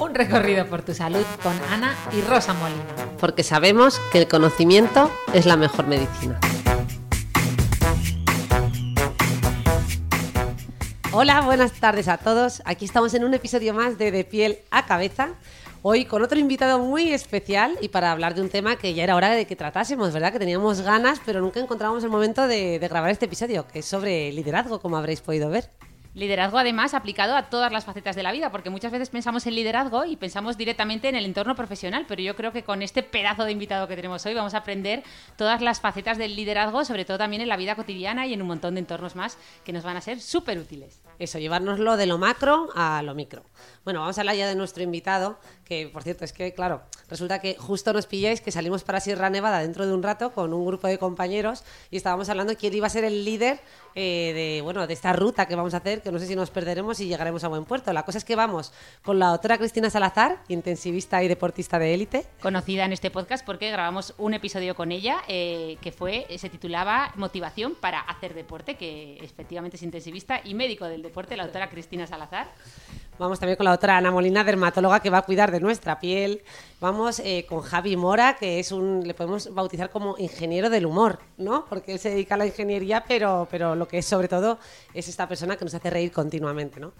un recorrido por tu salud con Ana y Rosa Molina. porque sabemos que el conocimiento es la mejor medicina. Hola, buenas tardes a todos. Aquí estamos en un episodio más de De piel a cabeza. Hoy con otro invitado muy especial y para hablar de un tema que ya era hora de que tratásemos, ¿verdad? Que teníamos ganas, pero nunca encontrábamos el momento de, de grabar este episodio, que es sobre liderazgo, como habréis podido ver. Liderazgo además aplicado a todas las facetas de la vida, porque muchas veces pensamos en liderazgo y pensamos directamente en el entorno profesional, pero yo creo que con este pedazo de invitado que tenemos hoy vamos a aprender todas las facetas del liderazgo, sobre todo también en la vida cotidiana y en un montón de entornos más que nos van a ser súper útiles. Eso, llevárnoslo de lo macro a lo micro. Bueno, vamos a hablar ya de nuestro invitado, que por cierto es que, claro, resulta que justo nos pilláis que salimos para Sierra Nevada dentro de un rato con un grupo de compañeros y estábamos hablando quién iba a ser el líder eh, de, bueno, de esta ruta que vamos a hacer, que no sé si nos perderemos y llegaremos a buen puerto. La cosa es que vamos con la doctora Cristina Salazar, intensivista y deportista de élite. conocida en este podcast porque grabamos un episodio con ella eh, que fue se titulaba Motivación para hacer deporte, que efectivamente es intensivista y médico del deporte, la doctora Cristina Salazar. Vamos también con la doctora Ana Molina, dermatóloga, que va a cuidar de nuestra piel. Vamos eh, con Javi Mora, que es un, le podemos bautizar como ingeniero del humor, ¿no? Porque él se dedica a la ingeniería, pero, pero lo que es sobre todo es esta persona que nos hace reír continuamente, ¿no?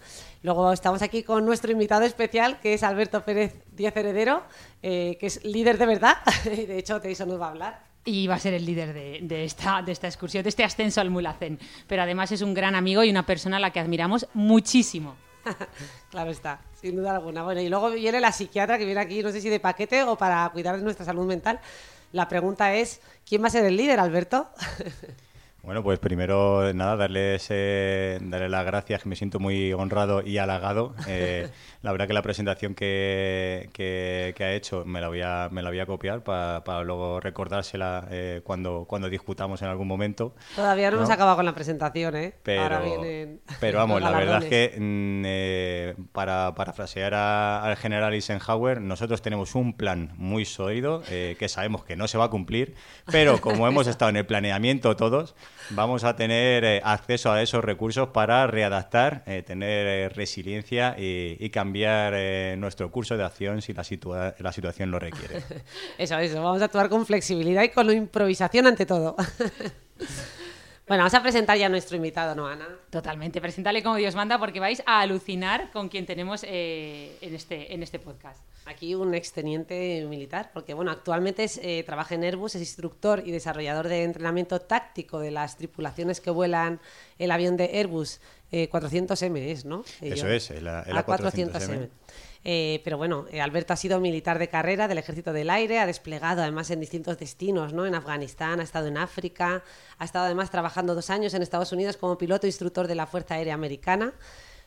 Luego estamos aquí con nuestro invitado especial, que es Alberto Pérez Díaz Heredero, eh, que es líder de verdad, de hecho de eso nos va a hablar. Y va a ser el líder de, de esta, de esta excursión, de este ascenso al Mulacén. Pero además es un gran amigo y una persona a la que admiramos muchísimo. claro está, sin duda alguna. Bueno, y luego viene la psiquiatra que viene aquí, no sé si de paquete o para cuidar de nuestra salud mental. La pregunta es, ¿quién va a ser el líder, Alberto? Bueno, pues primero, nada, darles, eh, darle las gracias, que me siento muy honrado y halagado. Eh, la verdad que la presentación que, que- que ha hecho me la voy a, me la voy a copiar para, para luego recordársela eh, cuando, cuando discutamos en algún momento. Todavía no, ¿no? hemos acabado con la presentación, ¿eh? Pero, Ahora vienen pero vamos, la verdad es que mm, eh, para parafrasear al general Eisenhower, nosotros tenemos un plan muy sólido eh, que sabemos que no se va a cumplir, pero como hemos estado en el planeamiento todos, vamos a tener eh, acceso a esos recursos para readaptar, eh, tener eh, resiliencia y, cambiar nuestro curso de acción si la, la situación lo requiere. Eso, eso. Vamos a actuar con flexibilidad y con improvisación ante todo. bueno, vamos a presentar ya a nuestro invitado, ¿no, Ana? Totalmente, preséntale como Dios manda porque vais a alucinar con quien tenemos eh, en, este, en este podcast. Aquí un exteniente militar, porque bueno, actualmente es, eh, trabaja en Airbus, es instructor y desarrollador de entrenamiento táctico de las tripulaciones que vuelan el avión de Airbus eh, 400M, es, ¿no? Eh, Eso yo- es, el el A400M. A400M. Eh, pero bueno, eh, Alberto ha sido militar de carrera del Ejército del Aire, ha desplegado además en distintos destinos, ¿no? En Afganistán, ha estado en África, ha estado además trabajando dos años en Estados Unidos como piloto e instructor de la Fuerza Aérea Americana.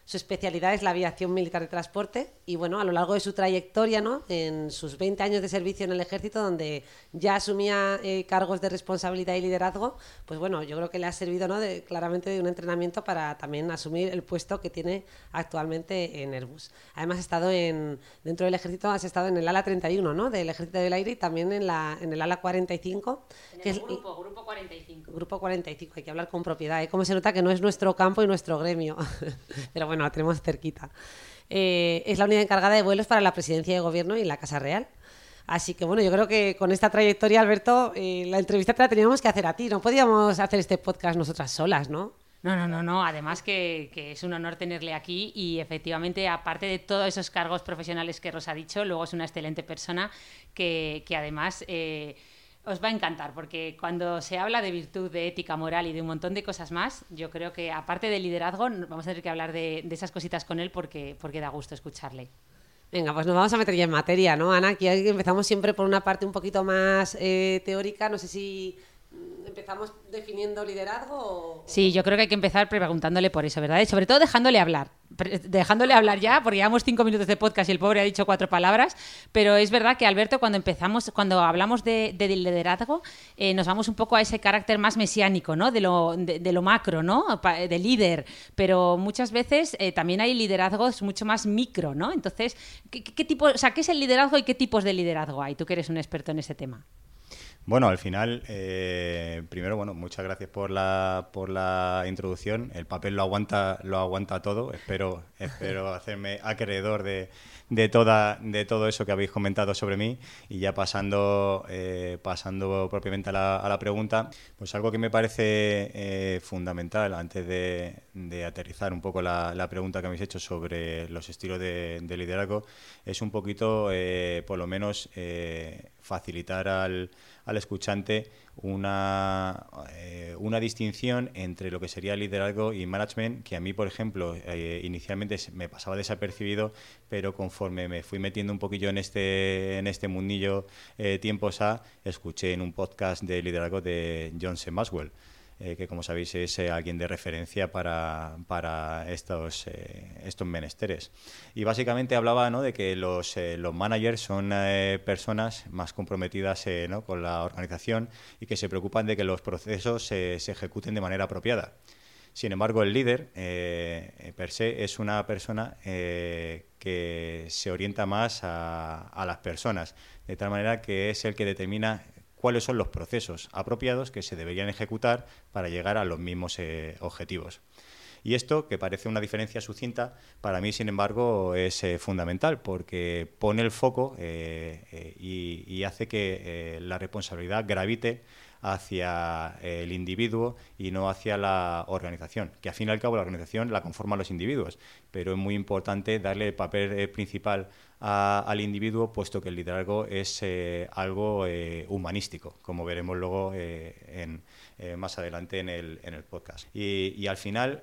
Su especialidad es la aviación militar de transporte y bueno, a lo largo de su trayectoria, ¿no? en sus 20 años de servicio en el ejército, donde ya asumía eh, cargos de responsabilidad y liderazgo, pues bueno, yo creo que le ha servido ¿no? de, claramente de un entrenamiento para también asumir el puesto que tiene actualmente en Airbus. Además, ha estado en, dentro del ejército, has estado en el ala 31 ¿no? del ejército del aire y también en, la, en el ala 45, que es grupo, grupo 45. Grupo 45, hay que hablar con propiedad. ¿eh? Como se nota que no es nuestro campo y nuestro gremio, pero bueno, la tenemos cerquita. Eh, es la unidad encargada de vuelos para la presidencia de gobierno y la Casa Real. Así que bueno, yo creo que con esta trayectoria, Alberto, eh, la entrevista te la teníamos que hacer a ti. No podíamos hacer este podcast nosotras solas, ¿no? No, no, no, no. Además que, que es un honor tenerle aquí y efectivamente, aparte de todos esos cargos profesionales que Rosa ha dicho, luego es una excelente persona que, que además eh, os va a encantar porque cuando se habla de virtud, de ética moral y de un montón de cosas más, yo creo que aparte de liderazgo, vamos a tener que hablar de, esas cositas con él porque, porque da gusto escucharle. Venga, pues nos vamos a meter ya en materia, ¿no, Ana? Aquí empezamos siempre por una parte un poquito más eh, teórica. No sé si empezamos definiendo liderazgo o... Sí, yo creo que hay que empezar preguntándole por eso, ¿verdad? Y sobre todo dejándole hablar. Dejándole hablar ya, porque llevamos cinco minutos de podcast y el pobre ha dicho cuatro palabras. Pero es verdad que, Alberto, cuando empezamos, cuando hablamos de, de liderazgo, eh, nos vamos un poco a ese carácter más mesiánico, ¿no? De lo, de, de lo macro, ¿no? De líder. Pero muchas veces eh, también hay liderazgos mucho más micro, ¿no? Entonces, ¿qué, qué- qué tipo, o sea, ¿qué es el liderazgo y qué tipos de liderazgo hay? Tú que eres un experto en ese tema. Bueno, al final, eh, primero, bueno, muchas gracias por la, por la introducción. El papel lo aguanta, lo aguanta todo. Espero, espero hacerme acreedor de, de toda, de todo eso que habéis comentado sobre mí. Y ya pasando, eh, pasando propiamente a la, a la pregunta, pues algo que me parece eh, fundamental antes de, de aterrizar un poco la, la pregunta que habéis hecho sobre los estilos de, de liderazgo es un poquito, eh, por lo menos, eh, facilitar al, al escuchante una, eh, una distinción entre lo que sería liderazgo y management, que a mí, por ejemplo, eh, inicialmente me pasaba desapercibido, pero conforme me fui metiendo un poquillo en este, en este mundillo eh, tiempos A, escuché en un podcast de liderazgo de John C. Maxwell. Eh, que como sabéis es eh, alguien de referencia para, para estos, eh, estos menesteres. Y básicamente hablaba ¿no? de que los, eh, los managers son personas más comprometidas ¿no? con la organización y que se preocupan de que los procesos se ejecuten de manera apropiada. Sin embargo, el líder, per se, es una persona que se orienta más a, a las personas, de tal manera que es el que determina cuáles son los procesos apropiados que se deberían ejecutar para llegar a los mismos eh, objetivos. Y esto, que parece una diferencia sucinta, para mí, sin embargo, es eh, fundamental porque pone el foco eh, y, hace que la responsabilidad gravite hacia eh, el individuo y no hacia la organización, que al fin y al cabo la organización la conforman los individuos, pero es muy importante darle el papel eh, principal a- al individuo, puesto que el liderazgo es eh, algo humanístico, como veremos luego en, más adelante en el, en el podcast. Y, al final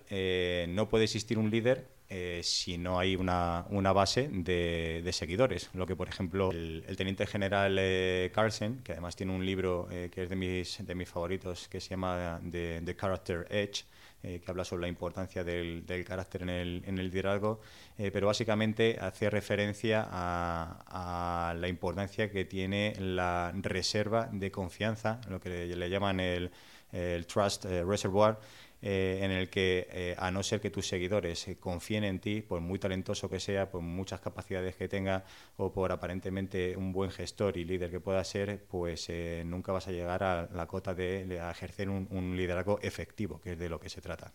no puede existir un líder eh, si no hay una, una base de, de seguidores. Lo que, por ejemplo, el, el teniente general eh, Carlsen, que además tiene un libro eh, que es de mis, de mis favoritos, que se llama The, The Character Edge, eh, que habla sobre la importancia del, del carácter en el, en el liderazgo, eh, pero básicamente hace referencia a, a la importancia que tiene la reserva de confianza, lo que le, le llaman el, el Trust eh, Reservoir, eh, en el que, eh, a no ser que tus seguidores eh, confíen en ti, por muy talentoso que sea, por muchas capacidades que tenga o por aparentemente un buen gestor y líder que pueda ser, pues nunca vas a llegar a la cota de, ejercer un liderazgo efectivo, que es de lo que se trata.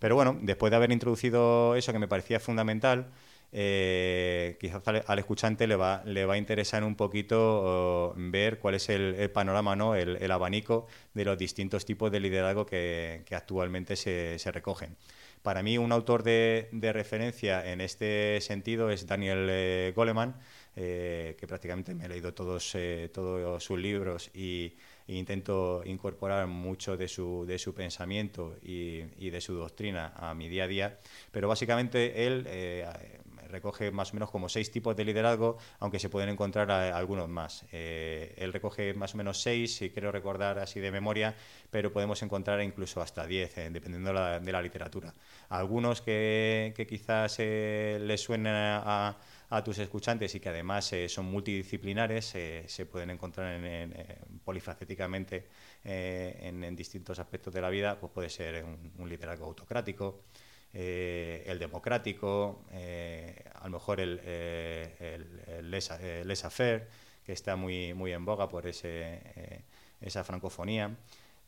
Pero bueno, después de haber introducido eso que me parecía fundamental, eh, quizás al, escuchante le va, le va a interesar un poquito ver cuál es el, panorama, ¿no? el, abanico de los distintos tipos de liderazgo que, que actualmente se, se recogen. Para mí, un autor de, referencia en este sentido es Daniel eh, Goleman, eh, que prácticamente me he leído todos, eh, todos sus libros y, e intento incorporar mucho de su, de su pensamiento y, y de su doctrina a mi día a día. Pero básicamente él recoge más o menos como seis tipos de liderazgo, aunque se pueden encontrar algunos más. Eh, él recoge más o menos seis, si quiero recordar así de memoria, pero podemos encontrar incluso hasta diez, eh, dependiendo de la, literatura. Algunos que, quizás eh, les suenen a, tus escuchantes y que además eh, son multidisciplinares, se pueden encontrar en, en, polifacéticamente en, distintos aspectos de la vida, pues puede ser un liderazgo autocrático, eh, el democrático, eh, a lo mejor el, eh, el, el laissez-faire, que está muy, muy en boga por ese, eh, esa francofonía.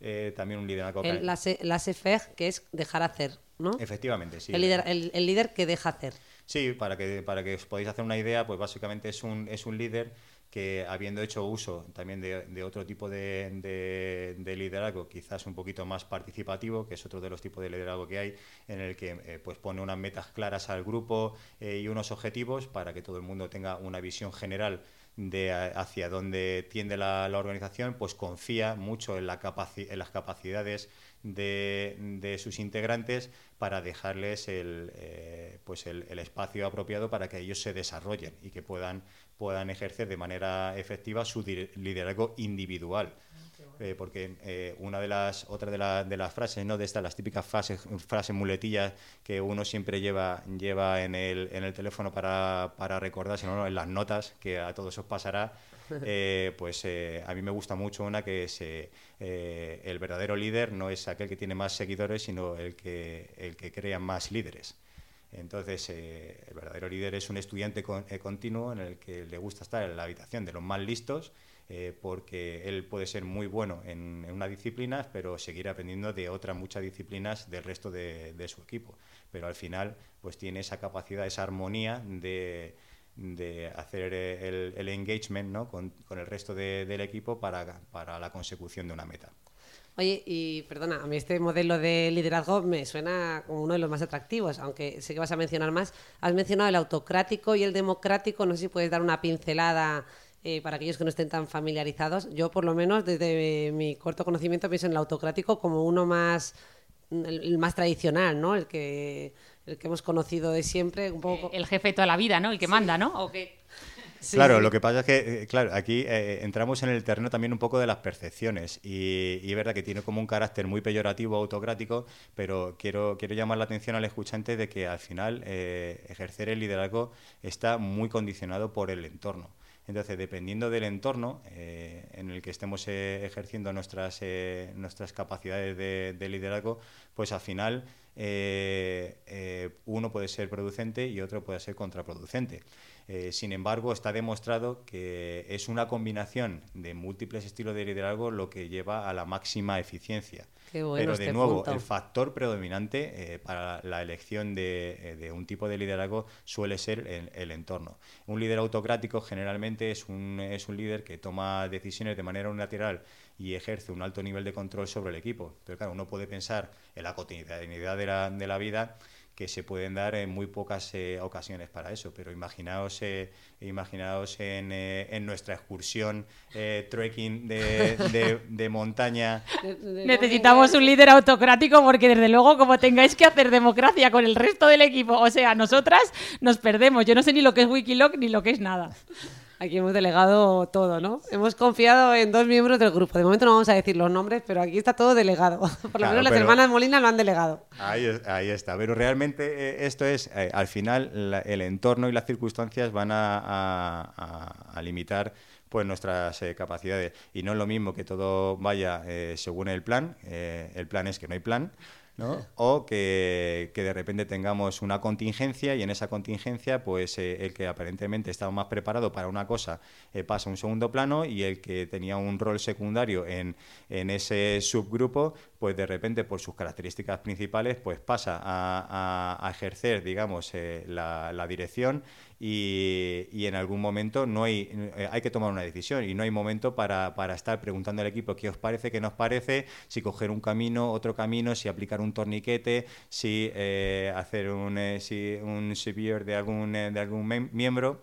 Eh, también un liderazgo... El laissez-faire, que es dejar hacer, ¿no? Efectivamente, sí. El líder, el, el líder que deja hacer. Sí, para que, para que os podáis hacer una idea, pues básicamente es un, es un líder que habiendo hecho uso también de, de otro tipo de, de, de, liderazgo, quizás un poquito más participativo, que es otro de los tipos de liderazgo que hay, en el que eh, pues pone unas metas claras al grupo eh, y unos objetivos para que todo el mundo tenga una visión general de hacia dónde tiende la, organización, pues confía mucho en, la en las capacidades de, sus integrantes para dejarles el, eh, pues el, espacio apropiado para que ellos se desarrollen y que puedan, puedan ejercer de manera efectiva su liderazgo individual. Eh, porque eh, una de las otra de, de, las frases no de estas las típicas frases frases muletillas que uno siempre lleva lleva en el, en el teléfono para, para recordarse ¿no? en las notas que a todos os pasará eh, pues a mí me gusta mucho una que es el verdadero líder no es aquel que tiene más seguidores sino el que el que crea más líderes entonces, el verdadero líder es un estudiante continuo en el que le gusta estar en la habitación de los más listos eh, porque él puede ser muy bueno en, una disciplina, pero seguir aprendiendo de otras muchas disciplinas del resto de, su equipo. Pero al final, pues tiene esa capacidad, esa armonía de, hacer el, engagement ¿no? con, el resto del equipo para, para la consecución de una meta. Oye, y perdona, a mí este modelo de liderazgo me suena como uno de los más atractivos, aunque sé que vas a mencionar más. Has mencionado el autocrático y el democrático, no sé si puedes dar una pincelada eh, para aquellos que no estén tan familiarizados. Yo, por lo menos, desde mi corto conocimiento, pienso en el autocrático como uno más, el, más tradicional, ¿no? El que, el que hemos conocido de siempre. Un poco... El jefe de toda la vida, ¿no? El que manda, ¿no? ¿O claro, lo que pasa es que, eh, claro, aquí eh, entramos en el terreno también un poco de las percepciones y, es verdad que tiene como un carácter muy peyorativo, autocrático, pero quiero, quiero llamar la atención al escuchante de que al final ejercer el liderazgo está muy condicionado por el entorno. Entonces, dependiendo del entorno eh, en el que estemos eh, ejerciendo nuestras, eh, nuestras capacidades de, liderazgo, pues al final uno puede ser producente y otro puede ser contraproducente. Sin embargo, está demostrado que es una combinación de múltiples estilos de liderazgo lo que lleva a la máxima eficiencia. Pero de este nuevo, el factor predominante para la elección de, un tipo de liderazgo suele ser el entorno. Un líder autocrático generalmente es un, es un líder que toma decisiones de manera unilateral y ejerce un alto nivel de control sobre el equipo. Pero claro, uno puede pensar en la cotidianidad de la, de la vida que se pueden dar en muy pocas eh, ocasiones para eso, pero imaginaos, eh, imaginaos en, eh, en, nuestra excursión trekking de, de, montaña. Necesitamos un líder autocrático porque desde luego como tengáis que hacer democracia con el resto del equipo, o sea, nosotras nos perdemos. Yo no sé ni lo que es Wikiloc ni lo que es nada. Aquí hemos delegado todo, ¿no? Hemos confiado en dos miembros del grupo. De momento no vamos a decir los nombres, pero aquí está todo delegado. Por lo menos las hermanas Molina lo han delegado. Ahí, ahí está. Pero realmente eh, esto es, eh, al final, el entorno y las circunstancias van a, limitar pues nuestras eh, capacidades. Y no es lo mismo que todo vaya según el plan. el plan es que no hay plan. O que, de repente tengamos una contingencia y en esa contingencia, pues eh, el que aparentemente estaba más preparado para una cosa eh, pasa a un segundo plano y el que tenía un rol secundario en, en ese subgrupo, pues de repente por sus características principales, pues pasa a, ejercer, digamos, eh, la, la dirección y, en algún momento no hay, eh, hay que tomar una decisión y no hay momento para, para estar preguntando al equipo qué os parece, qué nos parece, si coger un camino, otro camino, si aplicar un torniquete, si eh, hacer un, eh, si, un severe de algún, de algún miembro.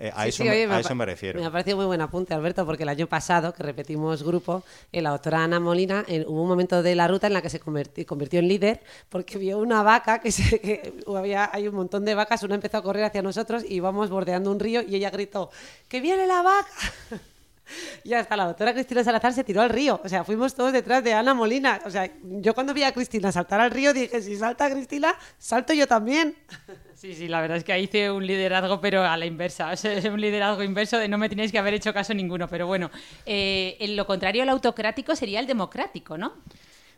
Eh, a, eso, me, refiero. Me ha parecido muy buen apunte, Alberto, porque el año pasado, que repetimos grupo, eh, la doctora Ana Molina, hubo un momento de la ruta en la que se convirtió, en líder, porque vio una vaca, que, se, había, hay un montón de vacas, una empezó a correr hacia nosotros y íbamos bordeando un río y ella gritó, ¡que viene la vaca! y hasta la doctora Cristina Salazar se tiró al río. O sea, fuimos todos detrás de Ana Molina. O sea, yo cuando vi a Cristina saltar al río dije, si salta Cristina, salto yo también. Sí, sí, la verdad es que hice un liderazgo, pero a la inversa. es un liderazgo inverso de no me tenéis que haber hecho caso ninguno. Pero bueno, eh, en lo contrario al autocrático sería el democrático, ¿no?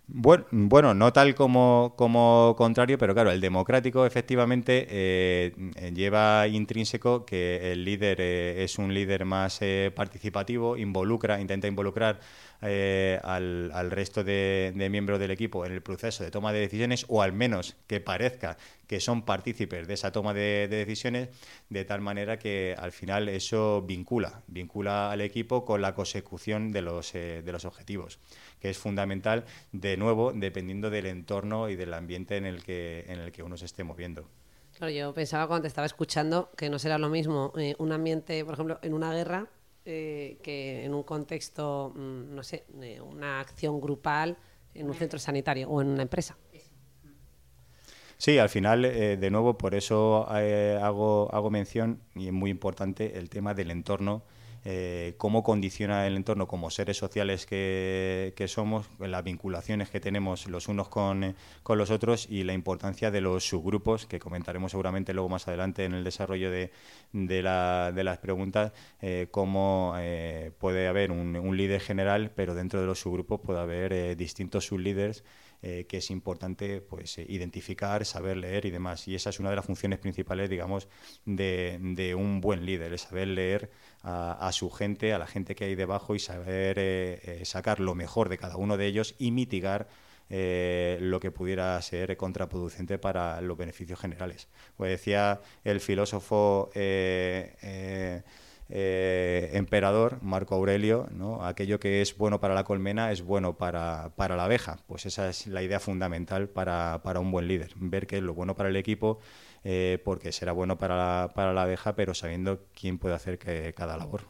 Bueno, bueno, no tal como, como contrario, pero claro, el democrático efectivamente eh, lleva intrínseco que el líder eh, es un líder más participativo, involucra, intenta involucrar eh, al, al, resto de, miembros del equipo en el proceso de toma de decisiones o al menos que parezca que son partícipes de esa toma de, decisiones de tal manera que al final eso vincula, vincula al equipo con la consecución de los, eh, de los objetivos, que es fundamental de nuevo dependiendo del entorno y del ambiente en el que, en el que uno se esté moviendo. Yo pensaba cuando te estaba escuchando que no será lo mismo eh, un ambiente, por ejemplo, en una guerra, eh, que en un contexto, mm, no sé, una acción grupal en un centro sanitario o en una empresa. Sí, al final, eh, de nuevo, por eso eh, hago, hago mención, y es muy importante, el tema del entorno, eh, cómo condiciona el entorno como seres sociales que, somos, las vinculaciones que tenemos los unos con, eh, con los otros y la importancia de los subgrupos, que comentaremos seguramente luego más adelante en el desarrollo de, de, la- de las preguntas, eh, cómo puede haber un, líder general, pero dentro de los subgrupos puede haber distintos sublíderes eh, que es importante pues identificar, saber leer y demás. Y esa es una de las funciones principales, digamos, de, de un buen líder, es saber leer a, su gente, a la gente que hay debajo y saber eh, eh, sacar lo mejor de cada uno de ellos y mitigar eh, lo que pudiera ser contraproducente para los beneficios generales. Pues decía el filósofo emperador Marco Aurelio, ¿no? aquello que es bueno para la colmena es bueno para, para la abeja. Pues esa es la idea fundamental para, para un buen líder, ver que es lo bueno para el equipo, eh, porque será bueno para la, para la abeja, pero sabiendo quién puede hacer que cada labor.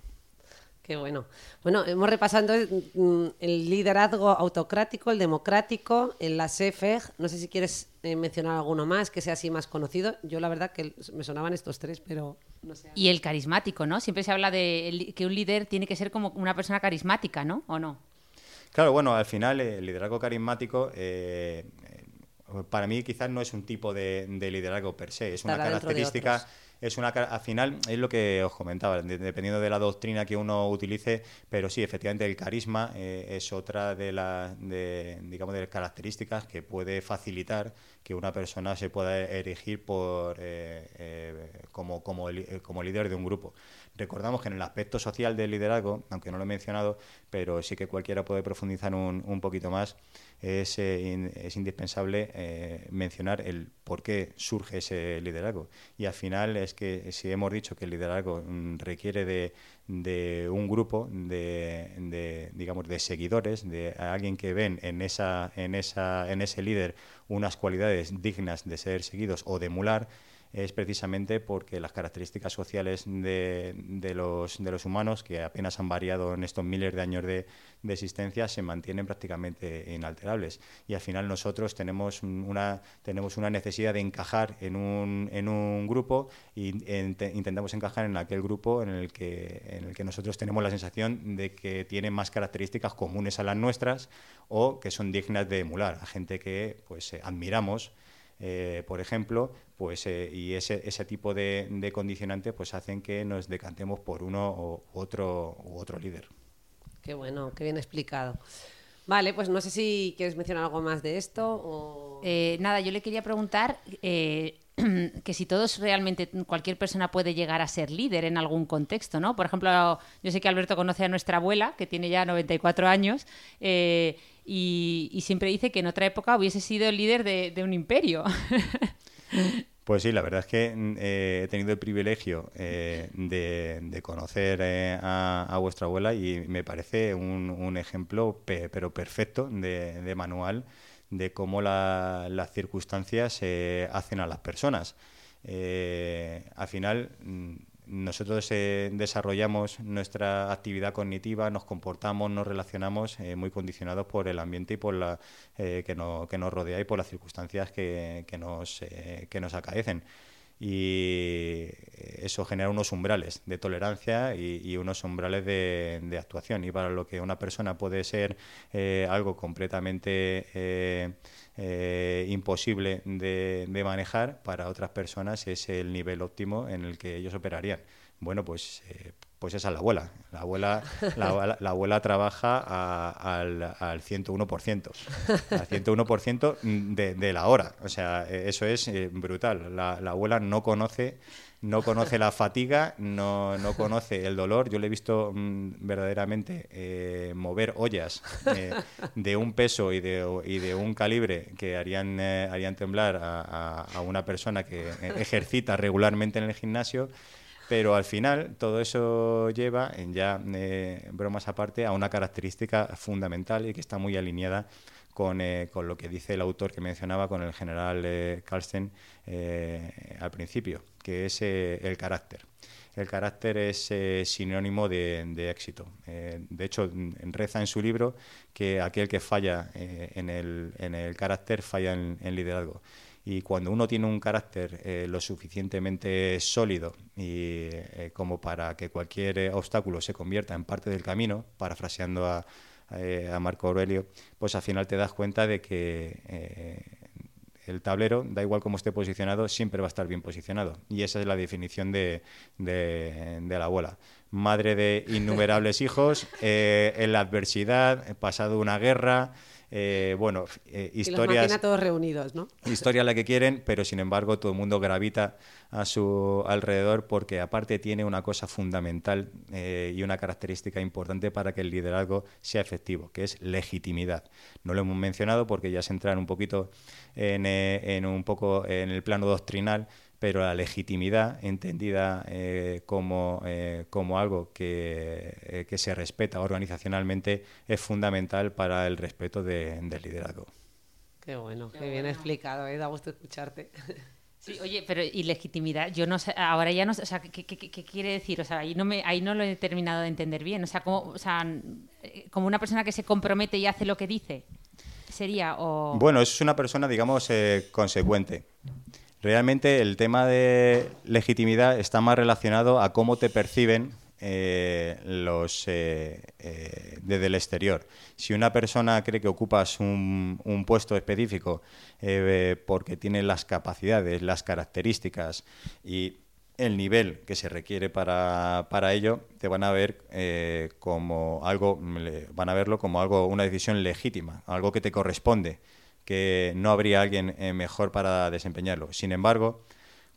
Qué bueno. Bueno, hemos repasado mm, el liderazgo autocrático, el democrático, el laissez-faire. No sé si quieres eh, mencionar alguno más que sea así más conocido. Yo la verdad que me sonaban estos tres, pero no sé. Y el carismático, ¿no? Siempre se habla de que un líder tiene que ser como una persona carismática, ¿no? ¿O no? Claro, bueno, al final eh, el liderazgo carismático eh, para mí quizás no es un tipo de, de liderazgo per se, es una Estará característica, es una al final es lo que os comentaba, de- dependiendo de la doctrina que uno utilice, pero sí, efectivamente el carisma eh, es otra de las de, digamos de las características que puede facilitar que una persona se pueda erigir por eh, eh, como, como, eh, como líder de un grupo. Recordamos que en el aspecto social del liderazgo, aunque no lo he mencionado, pero sí que cualquiera puede profundizar un, un poquito más, es, eh, es indispensable eh, mencionar el por qué surge ese liderazgo. Y al final es que si hemos dicho que el liderazgo mm, requiere de, de un grupo de, de, digamos de seguidores, de alguien que ven en esa, en esa, en ese líder unas cualidades dignas de ser seguidos o de emular, es precisamente porque las características sociales de, los, humanos, que apenas han variado en estos miles de años de, existencia, se mantienen prácticamente inalterables. Y al final nosotros tenemos una, necesidad de encajar en un, grupo e intentamos encajar en aquel grupo en el, que, en el que nosotros tenemos la sensación de que tiene más características comunes a las nuestras o que son dignas de emular, a gente que pues eh, admiramos eh, por ejemplo, pues eh, y ese, ese tipo de, de condicionantes pues hacen que nos decantemos por uno o otro u otro líder. Qué bueno, qué bien explicado. Vale, pues no sé si quieres mencionar algo más de esto o... Eh, nada, yo le quería preguntar eh, que si todos realmente, cualquier persona puede llegar a ser líder en algún contexto, ¿no? Por ejemplo, yo sé que Alberto conoce a nuestra abuela, que tiene ya 94 años, eh, y, y siempre dice que en otra época hubiese sido el líder de, un imperio. Pues sí, la verdad es que eh, he tenido el privilegio eh, de, conocer eh, a, vuestra abuela y me parece un, ejemplo, pe- pero perfecto, de manual de cómo la- las circunstancias hacen a las personas. Eh, al final, mm, nosotros eh, desarrollamos nuestra actividad cognitiva, nos comportamos, nos relacionamos eh, muy condicionados por el ambiente y por la que, que nos rodea y por las circunstancias que, nos, que nos acaecen. Y eso genera unos umbrales de tolerancia y, unos umbrales de, de actuación. Y para lo que una persona puede ser eh, algo completamente eh, eh, imposible de, manejar, para otras personas es el nivel óptimo en el que ellos operarían. Bueno, pues, eh, pues esa es la abuela. La abuela, la, abuela- la abuela trabaja a- al, al 101%. Al 101% de, de la hora. O sea, eh, eso es eh, brutal. La, la abuela no conoce, no conoce la fatiga, no, no conoce el dolor. Yo le he visto mm, verdaderamente eh, mover ollas eh, de un peso y de, y de un calibre que harían, eh, harían temblar a, a- a una persona que ejercita regularmente en el gimnasio Pero al final todo eso lleva, en ya eh, bromas aparte, a una característica fundamental y que está muy alineada con, eh, con, lo que dice el autor que mencionaba, con el general eh, Carlsen eh, al principio, que es el carácter. El carácter es sinónimo de, éxito. De hecho, reza en su libro que aquel que falla en, el, en, el, carácter falla en, en, liderazgo. Y cuando uno tiene un carácter eh, lo suficientemente sólido y eh, como para que cualquier obstáculo se convierta en parte del camino, parafraseando a, a Marco Aurelio, pues al final te das cuenta de que eh, el tablero, da igual cómo esté posicionado, siempre va a estar bien posicionado. Y esa es la definición de, de, la abuela. Madre de innumerables hijos, eh, en la adversidad, pasado una guerra, eh, bueno, eh, historias. Y los todos reunidos, ¿no? Historia la que quieren, pero sin embargo todo el mundo gravita a su alrededor porque aparte tiene una cosa fundamental eh, y una característica importante para que el liderazgo sea efectivo, que es legitimidad. No lo hemos mencionado porque ya se entra un poquito en, eh, en un poco en el plano doctrinal, pero la legitimidad, entendida eh, como, eh, como, algo que, eh, que, se respeta organizacionalmente, es fundamental para el respeto de, del liderazgo. Qué bueno, qué, qué bien bueno. explicado, da gusto escucharte. Sí, oye, pero y legitimidad, yo no sé, ahora ya no sé, o sea, ¿qué, qué, qué quiere decir? O sea, ahí no, me, ahí no lo he terminado de entender bien, o sea, como, o sea, como una persona que se compromete y hace lo que dice, sería, o... Bueno, es una persona, digamos, consecuente. Realmente el tema de legitimidad está más relacionado a cómo te perciben eh, los eh, eh, desde el exterior. Si una persona cree que ocupas un, puesto específico eh, porque tiene las capacidades, las características y el nivel que se requiere para, para ello, te van a ver eh, como algo, van a verlo como algo, una decisión legítima, algo que te corresponde que no habría alguien eh, mejor para desempeñarlo. Sin embargo,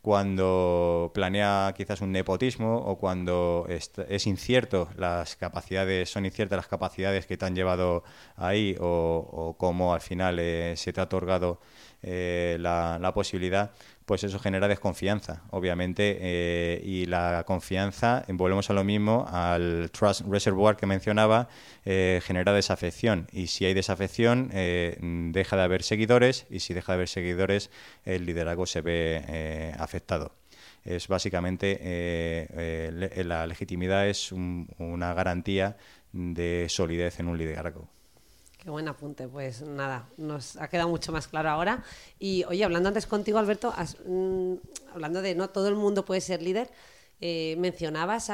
cuando planea quizás un nepotismo o cuando es, incierto las capacidades, son inciertas las capacidades que te han llevado ahí o, o cómo al final eh, se te ha otorgado eh, la, posibilidad, pues eso genera desconfianza, obviamente, eh, y la confianza, volvemos a lo mismo, al trust reservoir que mencionaba, eh, genera desafección, y si hay desafección, eh, deja de haber seguidores, y si deja de haber seguidores, el liderazgo se ve afectado. Es básicamente, le, la legitimidad es un, una garantía de solidez en un liderazgo. Qué buen apunte, pues nada, nos ha quedado mucho más claro ahora. Y oye, hablando antes contigo, Alberto, mmm, hablando de no todo el mundo puede ser líder, eh, mencionabas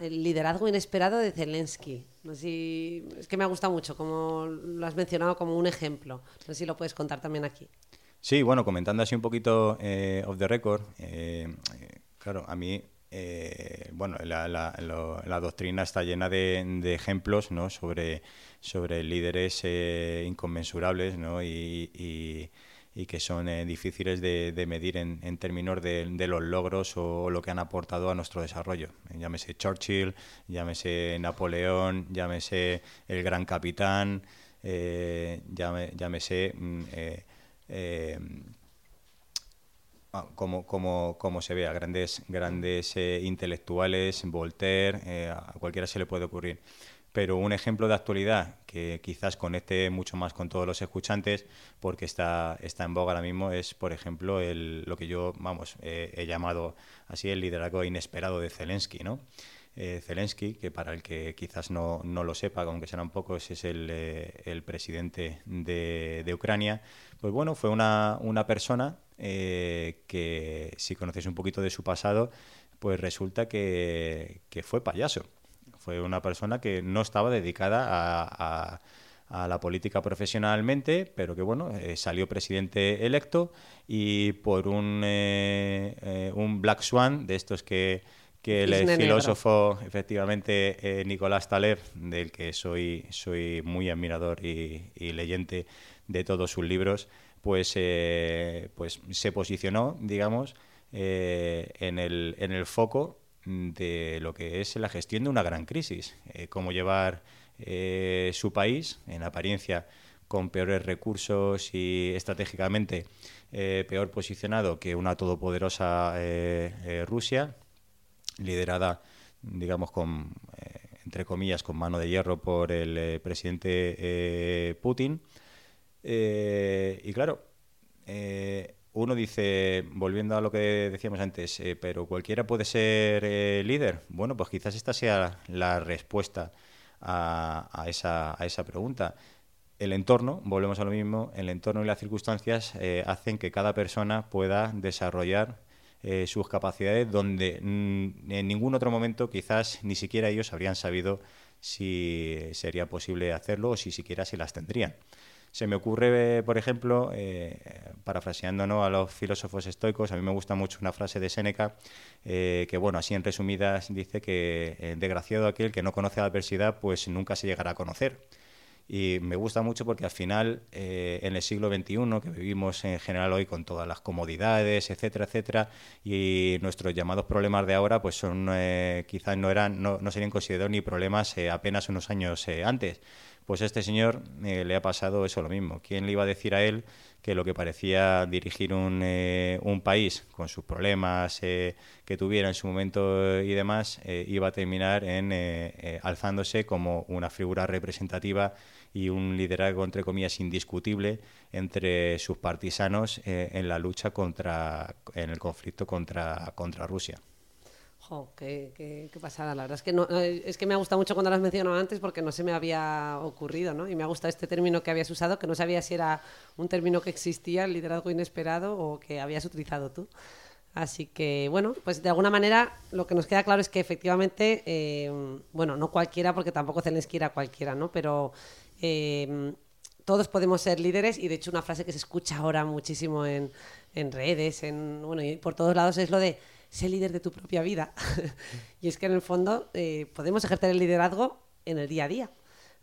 el liderazgo inesperado de Zelensky. No sé si, es que me ha gustado mucho, como lo has mencionado como un ejemplo. No sé si lo puedes contar también aquí. Sí, bueno, comentando así un poquito eh, off the record, eh, claro, a mí eh, bueno, la, la, lo, la, doctrina está llena de, ejemplos ¿no? sobre, sobre líderes eh, inconmensurables ¿no? y, que son eh, difíciles de, medir en, términos de, los logros o lo que han aportado a nuestro desarrollo. Llámese Churchill, llámese Napoleón, llámese el gran capitán, eh, llámese... Eh, como, como, como se vea, grandes, grandes eh, intelectuales, Voltaire, eh, a cualquiera se le puede ocurrir. Pero un ejemplo de actualidad que quizás conecte mucho más con todos los escuchantes, porque está, está en boga ahora mismo, es, por ejemplo, el, lo que yo, vamos, eh, he llamado así el liderazgo inesperado de Zelensky, ¿no? Eh, Zelensky, que para el que quizás no, no lo sepa, aunque serán pocos, es el, eh, el presidente de, de, Ucrania, pues bueno, fue una, una persona eh, que si conocéis un poquito de su pasado, pues resulta que, que, fue payaso. Fue una persona que no estaba dedicada a, a la política profesionalmente, pero que bueno, eh, salió presidente electo y por un, eh, un Black Swan de estos que, que el Cisne filósofo, negro. efectivamente, eh, Nicolás Taleb, del que soy, soy muy admirador y, y leyente de todos sus libros, pues, eh, pues se posicionó, digamos, eh, en, el, en el foco de lo que es la gestión de una gran crisis, cómo llevar su país, en apariencia con peores recursos y estratégicamente peor posicionado que una todopoderosa Rusia, liderada, digamos, con, entre comillas, con mano de hierro por el presidente Putin. y claro, uno dice, volviendo a lo que decíamos antes, eh, pero cualquiera puede ser eh, líder. Bueno, pues quizás esta sea la respuesta a, esa, a esa pregunta. El entorno, volvemos a lo mismo, el entorno y las circunstancias eh, hacen que cada persona pueda desarrollar sus capacidades donde mm, en ningún otro momento quizás ni siquiera ellos habrían sabido si sería posible hacerlo o si siquiera se las tendrían. Se me ocurre, por ejemplo, eh, parafraseando a los filósofos estoicos, a mí me gusta mucho una frase de Séneca, eh, que, bueno, así en resumidas, dice que eh, desgraciado aquel que no conoce la adversidad, pues nunca se llegará a conocer. Y me gusta mucho porque al final, en el siglo XXI, que vivimos en general hoy con todas las comodidades, etcétera, etcétera, y nuestros llamados problemas de ahora, pues son quizás no eran, no, no serían considerados ni problemas apenas unos años antes. Pues a este señor eh, le ha pasado eso lo mismo. ¿Quién le iba a decir a él que lo que parecía dirigir un, eh, un país con sus problemas eh, que tuviera en su momento y demás iba a terminar en alzándose como una figura representativa y un liderazgo entre comillas indiscutible entre sus partisanos en la lucha contra en el conflicto contra contra Rusia qué, pasada, la verdad es que, no, eh, es que me ha gustado mucho cuando lo has mencionado antes porque no se me había ocurrido, ¿no? Y me ha gustado este término que habías usado, que no sabía si era un término que existía, el liderazgo inesperado, o que habías utilizado tú. Así que, bueno, pues de alguna manera lo que nos queda claro es que efectivamente, eh, bueno, no cualquiera, porque tampoco Zelensky era cualquiera, ¿no? Pero eh, todos podemos ser líderes y de hecho una frase que se escucha ahora muchísimo en, en redes, en, bueno, y por todos lados es lo de sé líder de tu propia vida. y es que en el fondo eh, podemos ejercer el liderazgo en el día a día.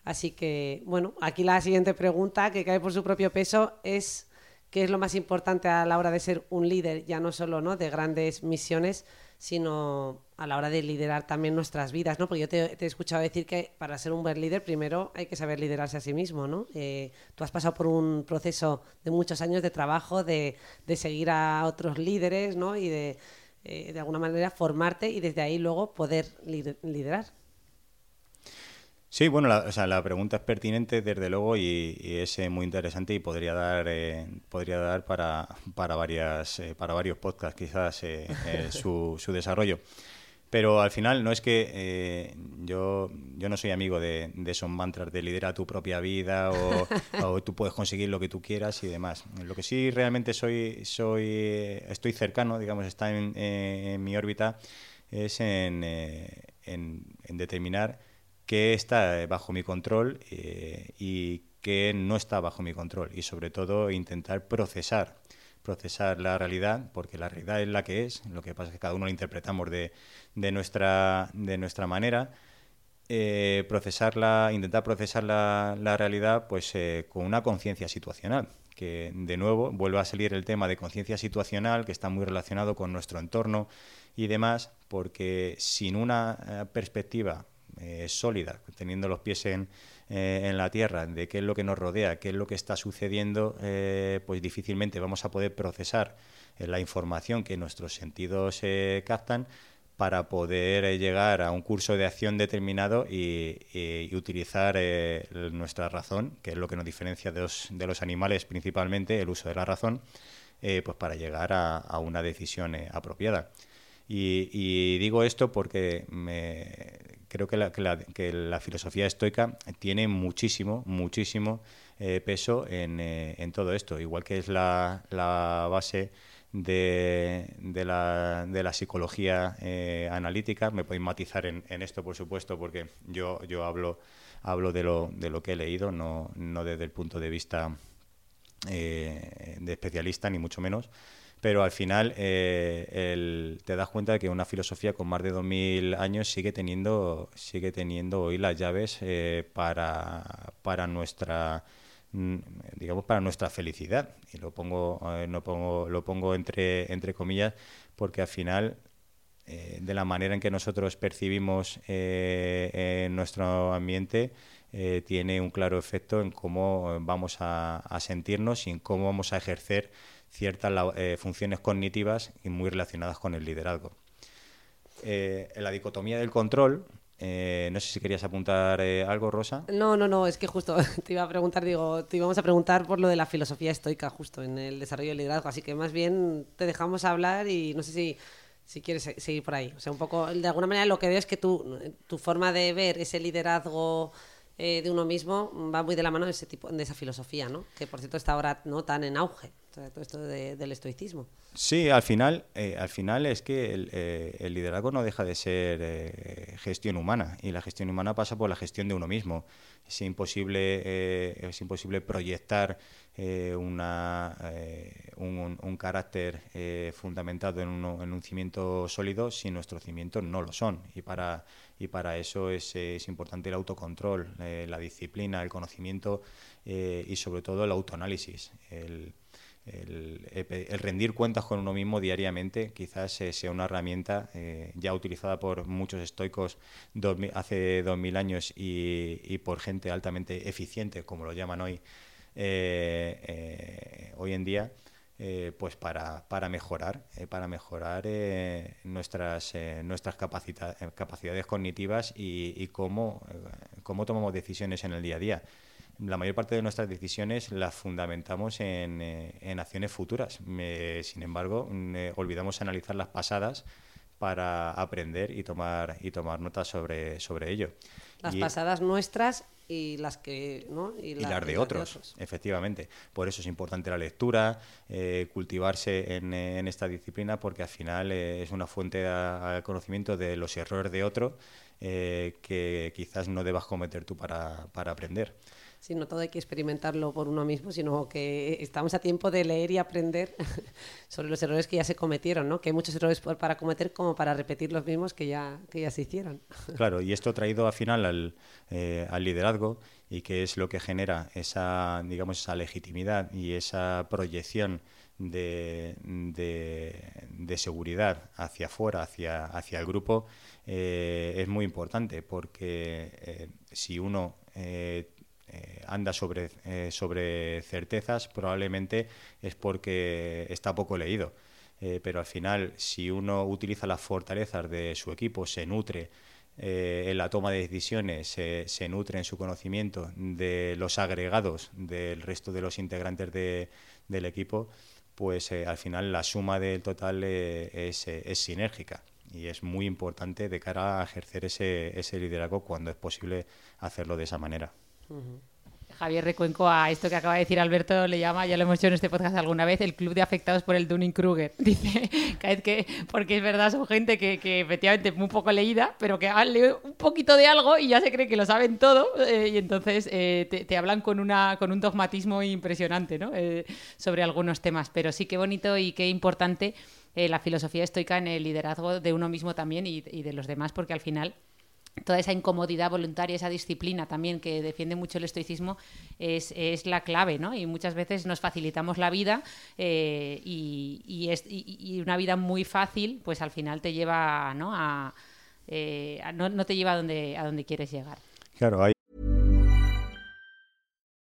Así que, bueno, aquí la siguiente pregunta que cae por su propio peso es qué es lo más importante a la hora de ser un líder, ya no solo ¿no? de grandes misiones, sino a la hora de liderar también nuestras vidas, ¿no? Porque yo te, he escuchado decir que para ser un buen líder primero hay que saber liderarse a sí mismo, ¿no? Eh, tú has pasado por un proceso de muchos años de trabajo, de, de seguir a otros líderes, ¿no? Y de, eh, de alguna manera formarte y desde ahí luego poder liderar. Sí, bueno, la, o sea, la pregunta es pertinente desde luego y, es eh, muy interesante y podría dar eh, podría dar para, para varias para varios podcasts quizás su, su desarrollo. Pero al final no es que eh, yo, yo no soy amigo de, de, esos mantras de liderar tu propia vida o, tú puedes conseguir lo que tú quieras y demás. Lo que sí realmente soy, soy estoy cercano, digamos, está en, mi órbita, es en, eh, en, determinar qué está bajo mi control eh, y qué no está bajo mi control. Y sobre todo intentar procesar procesar la realidad, porque la realidad es la que es, lo que pasa es que cada uno la interpretamos de, de, nuestra, de nuestra manera. Eh, procesarla, intentar procesar la, la realidad pues eh, con una conciencia situacional, que de nuevo vuelve a salir el tema de conciencia situacional, que está muy relacionado con nuestro entorno y demás, porque sin una eh, sólida, teniendo los pies en, eh, en la Tierra, de qué es lo que nos rodea, qué es lo que está sucediendo, eh, pues difícilmente vamos a poder procesar la información que nuestros sentidos captan para poder llegar a un curso de acción determinado y, utilizar nuestra razón, que es lo que nos diferencia de los, de los animales principalmente, el uso de la razón, pues para llegar a, una decisión apropiada. Y, digo esto porque me, creo que la, que la, filosofía estoica tiene muchísimo, muchísimo eh, peso eh, en, todo esto, igual que es la, base de, de, la, de la psicología eh, analítica. Me podéis matizar en, esto, por supuesto, porque yo, yo hablo, hablo de, lo, de lo que he leído, no, no desde el punto de vista de especialista, ni mucho menos pero al final eh, te das cuenta de que una filosofía con más de 2.000 años sigue teniendo, sigue teniendo hoy las llaves eh, para, para nuestra mm, digamos para nuestra felicidad. Y lo pongo eh, no pongo lo pongo entre entre comillas porque al final de la manera en que nosotros percibimos nuestro ambiente tiene un claro efecto en cómo vamos a sentirnos y en cómo vamos a ejercer ciertas eh, funciones cognitivas y muy relacionadas con el liderazgo. Eh, en la dicotomía del control, eh, no sé si querías apuntar algo, Rosa. No, no, no, es que justo te iba a preguntar, digo, te íbamos a preguntar por lo de la filosofía estoica justo en el desarrollo del liderazgo, así que más bien te dejamos hablar y no sé si, si quieres se- seguir por ahí. O sea, un poco, de alguna manera lo que veo es que tu, tu forma de ver ese liderazgo de uno mismo va muy de la mano de ese tipo, de esa filosofía, ¿no? Que por cierto está ahora no tan en auge, todo esto de- del estoicismo. Sí, al final, eh, al final es que el, eh, el liderazgo no deja de ser eh, gestión humana y la gestión humana pasa por la gestión de uno mismo. Es imposible, eh, es imposible proyectar eh, una, eh, un, un- carácter fundamentado en, uno- en un cimiento sólido si nuestros cimientos no lo son. Y para, y para eso es, es importante el autocontrol, la disciplina, el conocimiento y sobre todo el autoanálisis. El, el, rendir cuentas con uno mismo diariamente quizás eh, sea una herramienta eh, ya utilizada por muchos estoicos hace dos mil años y, por gente altamente eficiente, como lo llaman hoy, eh, eh, hoy en día, pues para, para mejorar, para mejorar nuestras, nuestras capacidades cognitivas y, y cómo, cómo tomamos decisiones en el día a día la mayor parte de nuestras decisiones las fundamentamos en, eh, en acciones futuras. Sin embargo, eh, olvidamos analizar las pasadas para aprender y tomar y tomar notas sobre, sobre ello. Las Y- pasadas nuestras y las que, ¿no? y la- las de otros, efectivamente. Por eso es importante la lectura, eh, cultivarse en, en esta disciplina, porque al final eh, es una fuente al conocimiento de los errores de otro eh, que quizás no debas cometer tú para, para aprender. Sí, no todo hay que experimentarlo por uno mismo, sino que estamos a tiempo de leer y aprender sobre los errores que ya se cometieron, ¿no? Que hay muchos errores para cometer como para repetir los mismos que ya, que ya se hicieron. Claro, y esto traído al final al, eh, al liderazgo y que es lo que genera esa, digamos, esa legitimidad y esa proyección de, de- seguridad hacia afuera, hacia, hacia el grupo, eh, es muy importante porque eh, si uno eh, anda sobre, eh, sobre certezas, probablemente es porque está poco leído. Eh, pero al final, si uno utiliza las fortalezas de su equipo, se nutre eh, en la toma de decisiones, se, se nutre en su conocimiento de los agregados del resto de los integrantes de- del equipo, pues eh, al final la suma del total eh, es, eh, es sinérgica y es muy importante de cara a ejercer ese, ese liderazgo cuando es posible hacerlo de esa manera. Javier Recuenco a esto que acaba de decir Alberto le llama, ya lo hemos hecho en este podcast alguna vez, el club de afectados por el Dunning-Kruger. Dice, cada vez que, porque es verdad, son gente que, que efectivamente muy poco leída, pero que han leído un poquito de algo y ya se cree que lo saben todo eh, y entonces eh, te, hablan con, una, con un dogmatismo impresionante ¿no? Eh, sobre algunos temas. Pero sí, qué bonito y qué importante la filosofía estoica en el liderazgo de uno mismo también y de los demás, porque al final toda esa incomodidad voluntaria, esa disciplina también que defiende mucho el estoicismo es, es la clave, ¿no? Y muchas veces nos facilitamos la vida eh, y, y es- y- una vida muy fácil, pues al final te lleva, ¿no? A, eh, no, no te lleva a donde, a donde quieres llegar. Claro, hay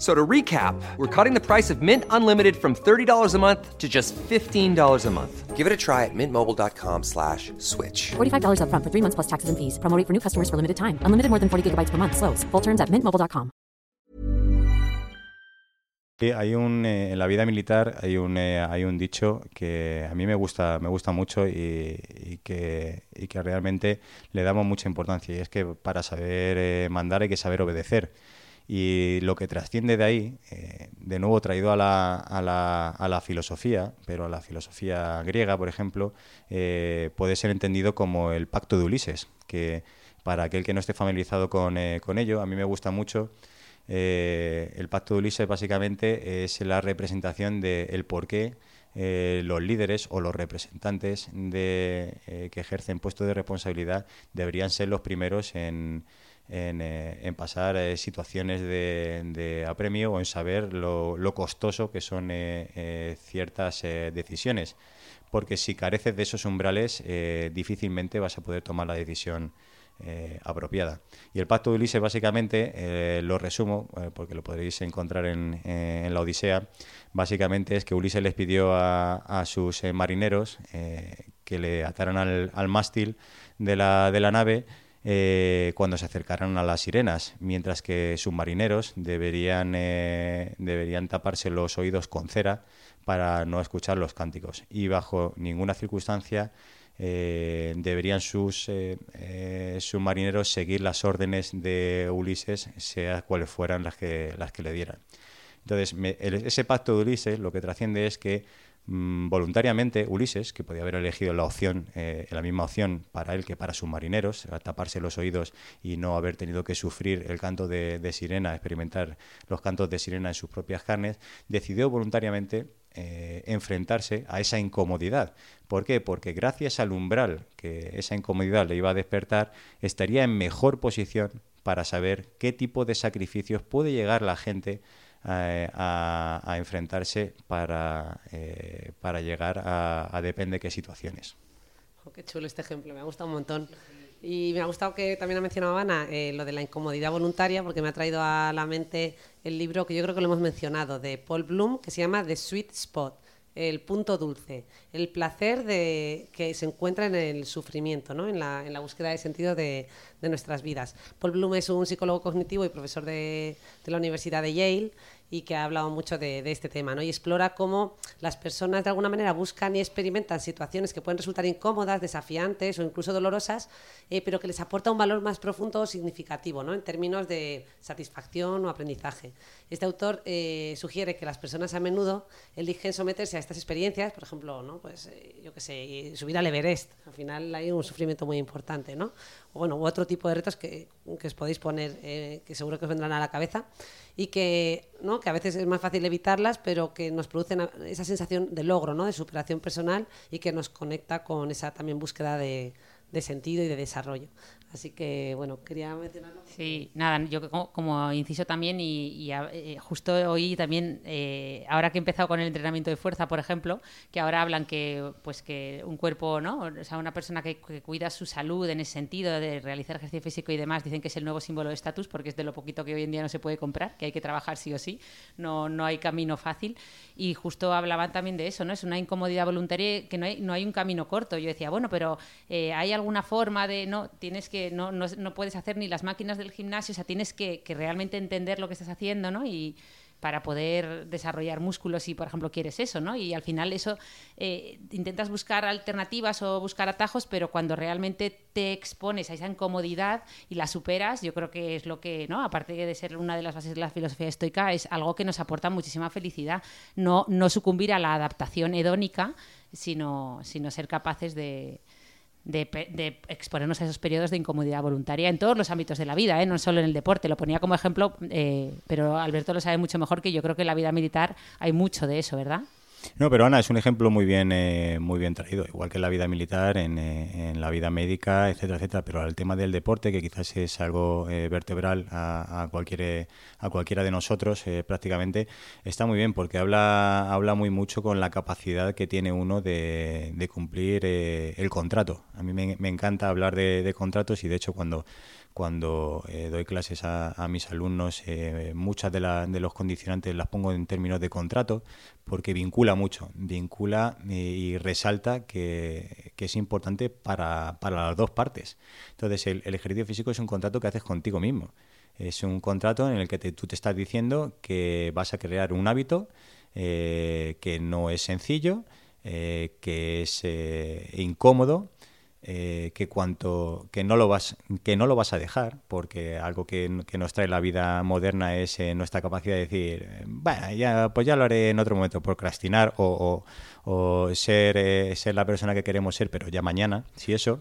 So to recap, we're cutting the price of Mint Unlimited from $30 a month to just $15 a month. Give it a try at mintmobile.com slash switch. $45 upfront for three months plus taxes and fees. Promo rate for new customers for limited time. Unlimited more than 40 gigabytes per month. Slows. Full terms at mintmobile.com. Hay un eh, en la vida militar hay un eh, hay un dicho que a mí me gusta me gusta mucho y, y que y que realmente le damos mucha importancia y es que para saber eh, mandar hay que saber obedecer y lo que trasciende de ahí eh, de nuevo traído a la, a la, a la filosofía pero a la filosofía griega por ejemplo eh, puede ser entendido como el pacto de Ulises que para aquel que no esté familiarizado con, eh, con ello a mí me gusta mucho el pacto de Ulises básicamente es la representación del por qué los líderes o los representantes de, que ejercen puestos de responsabilidad deberían ser los primeros en, en, eh, en pasar eh, situaciones de, apremio o en saber lo, costoso que son eh, eh, ciertas decisiones. porque si careces de esos umbrales, difícilmente vas a poder tomar la decisión apropiada. Y el pacto de Ulises, básicamente, lo resumo, porque lo podréis encontrar en, la Odisea, básicamente es que Ulises les pidió a, sus marineros que le ataran al, mástil de la, de la nave cuando se acercaran a las sirenas, mientras que sus marineros deberían, deberían taparse los oídos con cera para no escuchar los cánticos. Y bajo ninguna circunstancia eh, deberían sus eh, eh, submarineros seguir las órdenes de Ulises, sea cuales fueran las que, las que le dieran. Entonces, ese pacto de Ulises lo que trasciende es que voluntariamente Ulises, que podía haber elegido la opción, la misma opción para él que para sus marineros, taparse los oídos y no haber tenido que sufrir el canto de, de sirena, experimentar los cantos de sirena en sus propias carnes, decidió voluntariamente eh, enfrentarse a esa incomodidad. ¿Por qué? Porque gracias al umbral que esa incomodidad le iba a despertar, estaría en mejor posición para saber qué tipo de sacrificios puede llegar la gente a, enfrentarse para, eh, para llegar a, depende qué situaciones. Qué chulo este ejemplo, me ha gustado un montón. Y me ha gustado que también ha mencionado Ana eh, lo de la incomodidad voluntaria, porque me ha traído a la mente el libro que yo creo que lo hemos mencionado, de Paul Bloom, que se llama The Sweet Spot, el punto dulce, el placer de, que se encuentra en el sufrimiento, ¿no? en, la, en la búsqueda de sentido de, de, nuestras vidas. Paul Bloom es un psicólogo cognitivo y profesor de, de la Universidad de Yale y que ha hablado mucho de, este tema, ¿no? Y explora cómo las personas de alguna manera buscan y experimentan situaciones que pueden resultar incómodas, desafiantes o incluso dolorosas, eh, pero que les aporta un valor más profundo o significativo, ¿no? En términos de satisfacción o aprendizaje. Este autor eh, sugiere que las personas a menudo eligen someterse a estas experiencias, por ejemplo, ¿no? Pues, eh, yo qué sé, subir al Everest. Al final hay un sufrimiento muy importante, ¿no? Bueno, u otro tipo de retos que, que os podéis poner, que seguro que os vendrán a la cabeza y que, ¿no? que a veces es más fácil evitarlas, pero que nos producen esa sensación de logro, ¿no? de superación personal y que nos conecta con esa también búsqueda de sentido y de desarrollo. Así que, bueno, quería mencionarlo. Sí, nada, yo como, inciso también y, eh, justo hoy también, eh, ahora que he empezado con el entrenamiento de fuerza, por ejemplo, que ahora hablan que pues que un cuerpo, ¿no? O sea, una persona que, cuida su salud en ese sentido de realizar ejercicio físico y demás, dicen que es el nuevo símbolo de estatus porque es de lo poquito que hoy en día no se puede comprar, que hay que trabajar sí o sí, no, no hay camino fácil. Y justo hablaban también de eso, ¿no? Es una incomodidad voluntaria que no hay, no hay un camino corto. Yo decía, bueno, pero eh, hay alguna forma de, no, tienes que no, no, puedes hacer ni las máquinas del gimnasio, o sea, tienes que, realmente entender lo que estás haciendo, ¿no? Y para poder desarrollar músculos si, por ejemplo, quieres eso, ¿no? Y al final eso, eh, intentas buscar alternativas o buscar atajos, pero cuando realmente te expones a esa incomodidad y la superas, yo creo que es lo que, ¿no? Aparte de ser una de las bases de la filosofía estoica, es algo que nos aporta muchísima felicidad. No, no sucumbir a la adaptación hedónica, sino, sino ser capaces de, de, exponernos a esos periodos de incomodidad voluntaria en todos los ámbitos de la vida, ¿eh? no solo en el deporte. Lo ponía como ejemplo, eh, pero Alberto lo sabe mucho mejor que yo creo que en la vida militar hay mucho de eso, ¿verdad? No, pero Ana es un ejemplo muy bien, eh, muy bien traído, igual que en la vida militar, en, eh, en, la vida médica, etcétera, etcétera. Pero el tema del deporte, que quizás es algo eh, vertebral a, a, cualquier, a cualquiera de nosotros prácticamente, está muy bien porque habla, habla muy mucho con la capacidad que tiene uno de, de cumplir el contrato. A mí me, encanta hablar de contratos y de hecho cuando cuando eh, doy clases a, mis alumnos, eh, muchas de, de, los condicionantes las pongo en términos de contrato porque vincula mucho, vincula eh, y, resalta que, es importante para, las dos partes. Entonces, el, ejercicio físico es un contrato que haces contigo mismo. Es un contrato en el que tú te estás diciendo que vas a crear un hábito que no es sencillo, que es incómodo, eh, que cuanto que no lo vas que no lo vas a dejar porque algo que, nos trae la vida moderna es eh, nuestra capacidad de decir bueno ya pues ya lo haré en otro momento procrastinar o, ser eh, ser la persona que queremos ser pero ya mañana si eso.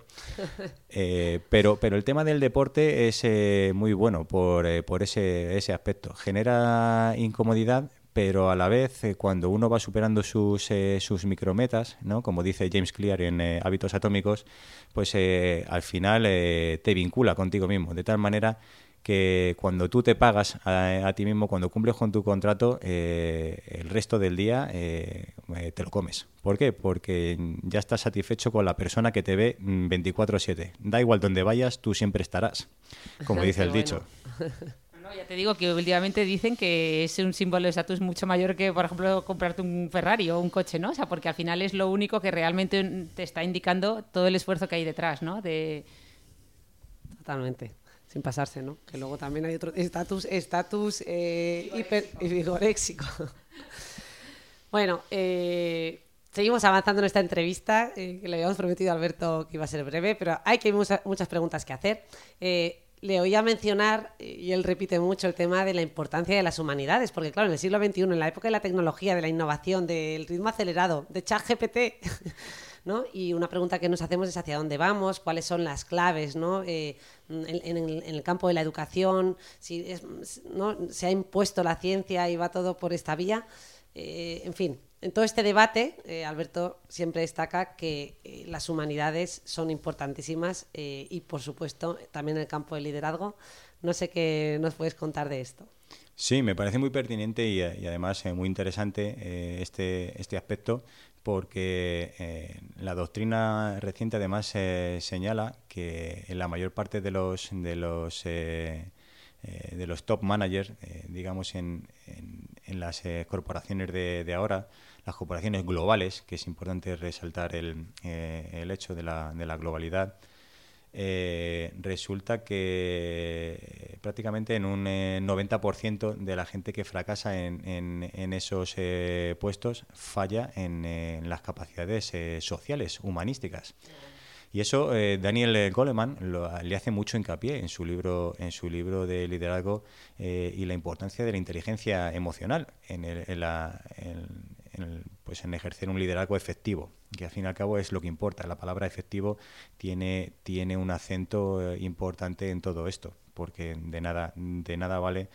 Pero pero el tema del deporte es muy bueno por, por ese ese aspecto. Genera incomodidad pero a la vez eh, cuando uno va superando sus, eh, sus micrometas, ¿no? como dice James Clear en eh, Hábitos Atómicos, pues al final te vincula contigo mismo, de tal manera que cuando tú te pagas a, ti mismo, cuando cumples con tu contrato, eh, el resto del día eh, eh, te lo comes. ¿Por qué? Porque ya estás satisfecho con la persona que te ve 24/7. Da igual donde vayas, tú siempre estarás, como dice el dicho. No, ya te digo que últimamente dicen que es un símbolo de estatus mucho mayor que, por ejemplo, comprarte un Ferrari o un coche, ¿no? O sea, porque al final es lo único que realmente te está indicando todo el esfuerzo que hay detrás, ¿no? De... Totalmente sin pasarse, ¿no? Que luego también hay otro estatus, estatus eh, hiper vigoréxico. bueno, eh, seguimos avanzando en esta entrevista, eh, que le habíamos prometido a Alberto que iba a ser breve, pero hay que muchas preguntas que hacer. Le oía mencionar, y él repite mucho, el tema de la importancia de las humanidades, porque claro, en el siglo XXI, en la época de la tecnología, de la innovación, del ritmo acelerado, de ChatGPT, Y una pregunta que nos hacemos es hacia dónde vamos, cuáles son las claves, ¿no? Eh, en, el, campo de la educación, si ¿no? se ha impuesto la ciencia y va todo por esta vía. Eh, en fin, en todo este debate, eh, Alberto siempre destaca que las humanidades son importantísimas y, por supuesto, también en el campo del liderazgo. No sé qué nos puedes contar de esto. Sí, me parece muy pertinente y, además muy interesante este, este aspecto porque eh, la doctrina reciente además señala que en la mayor parte de los de los eh, eh, de los top managers, digamos en, en, las corporaciones de, de, ahora, las corporaciones globales, que es importante resaltar el, el hecho de la, de la globalidad, eh, resulta que prácticamente en un 90% eh, de la gente que fracasa en, en, esos eh, puestos falla en, las capacidades sociales, humanísticas. Y eso Daniel Goleman le hace mucho hincapié en su libro, en su libro de liderazgo y la importancia de la inteligencia emocional en, en la, pues en ejercer un liderazgo efectivo, que al fin y al cabo es lo que importa. La palabra efectivo tiene, tiene un acento eh, importante en todo esto, porque de nada, de nada vale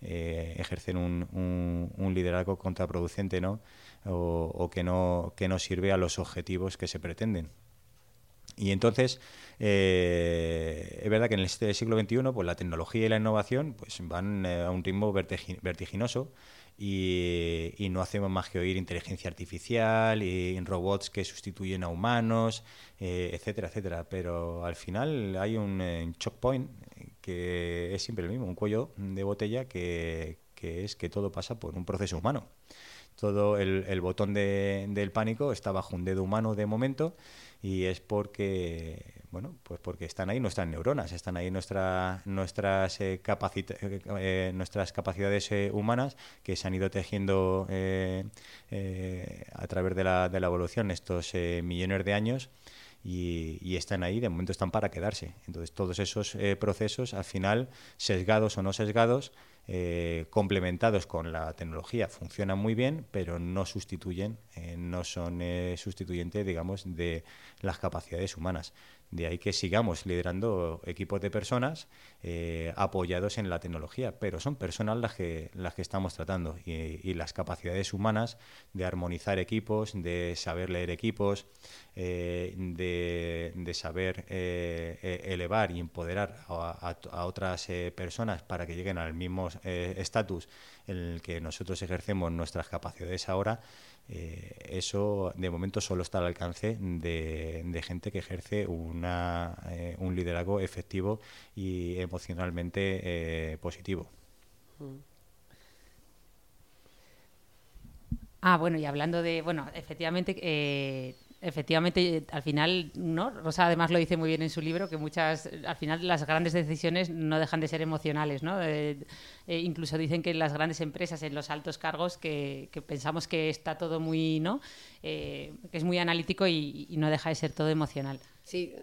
eh, ejercer un, un, liderazgo contraproducente ¿no? O, que no que no sirve a los objetivos que se pretenden. Y entonces, eh, es verdad que en este siglo XXI pues, la tecnología y la innovación pues, van a un ritmo vertiginoso y, no hacemos más que oír inteligencia artificial y robots que sustituyen a humanos, eh, etcétera, etcétera. Pero al final hay un eh, choke point que es siempre el mismo, un cuello de botella que, es que todo pasa por un proceso humano. Todo el, el botón de, del pánico está bajo un dedo humano de momento y es porque bueno, pues porque están ahí nuestras neuronas, están ahí nuestra, nuestras, eh, eh, eh, nuestras capacidades humanas que se han ido tejiendo a través de la, de la evolución estos millones de años. Y, y, están ahí, de momento están para quedarse. Entonces, todos esos procesos, al final, sesgados o no sesgados, eh, complementados con la tecnología funcionan muy bien, pero no sustituyen, eh, no son eh, sustituyentes, digamos, de las capacidades humanas. De ahí que sigamos liderando equipos de personas apoyados en la tecnología, pero son personas las que, las que estamos tratando y, las capacidades humanas de armonizar equipos, de saber leer equipos, de, saber elevar y empoderar a, a otras personas para que lleguen al mismo eh, estatus en el que nosotros ejercemos nuestras capacidades ahora, eh, eso de momento solo está al alcance de, gente que ejerce una, eh, un liderazgo efectivo y emocionalmente positivo. Ah, bueno, y hablando de, bueno, efectivamente, efectivamente, al final, ¿no? Rosa además lo dice muy bien en su libro, que muchas, al final las grandes decisiones no dejan de ser emocionales, ¿no? Eh, eh, incluso dicen que en las grandes empresas, en los altos cargos, que, pensamos que está todo muy, ¿no? Eh, que es muy analítico y, no deja de ser todo emocional. Sí,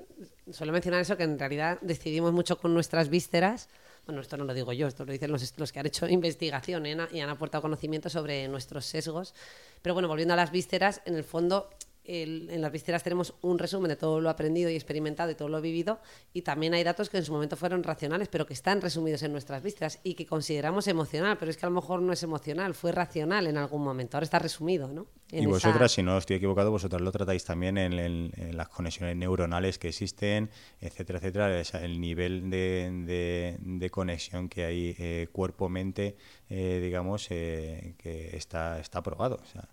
suelo mencionar eso, que en realidad decidimos mucho con nuestras vísceras, bueno, esto no lo digo yo, esto lo dicen los, los que han hecho investigación y han aportado conocimiento sobre nuestros sesgos. Pero bueno, volviendo a las vísceras, en el fondo el- en las vísceras tenemos un resumen de todo lo aprendido y experimentado y todo lo vivido, y también hay datos que en su momento fueron racionales, pero que están resumidos en nuestras vísceras y que consideramos emocional, pero es que a lo mejor no es emocional, fue racional en algún momento, ahora está resumido, ¿no? En Y esa- vosotras, si no estoy equivocado, vosotras lo tratáis también en, en- en las conexiones neuronales que existen, etcétera, etcétera, el nivel de, de- de conexión que hay eh, cuerpo-mente, eh, digamos, eh, que está, está probado. o sea,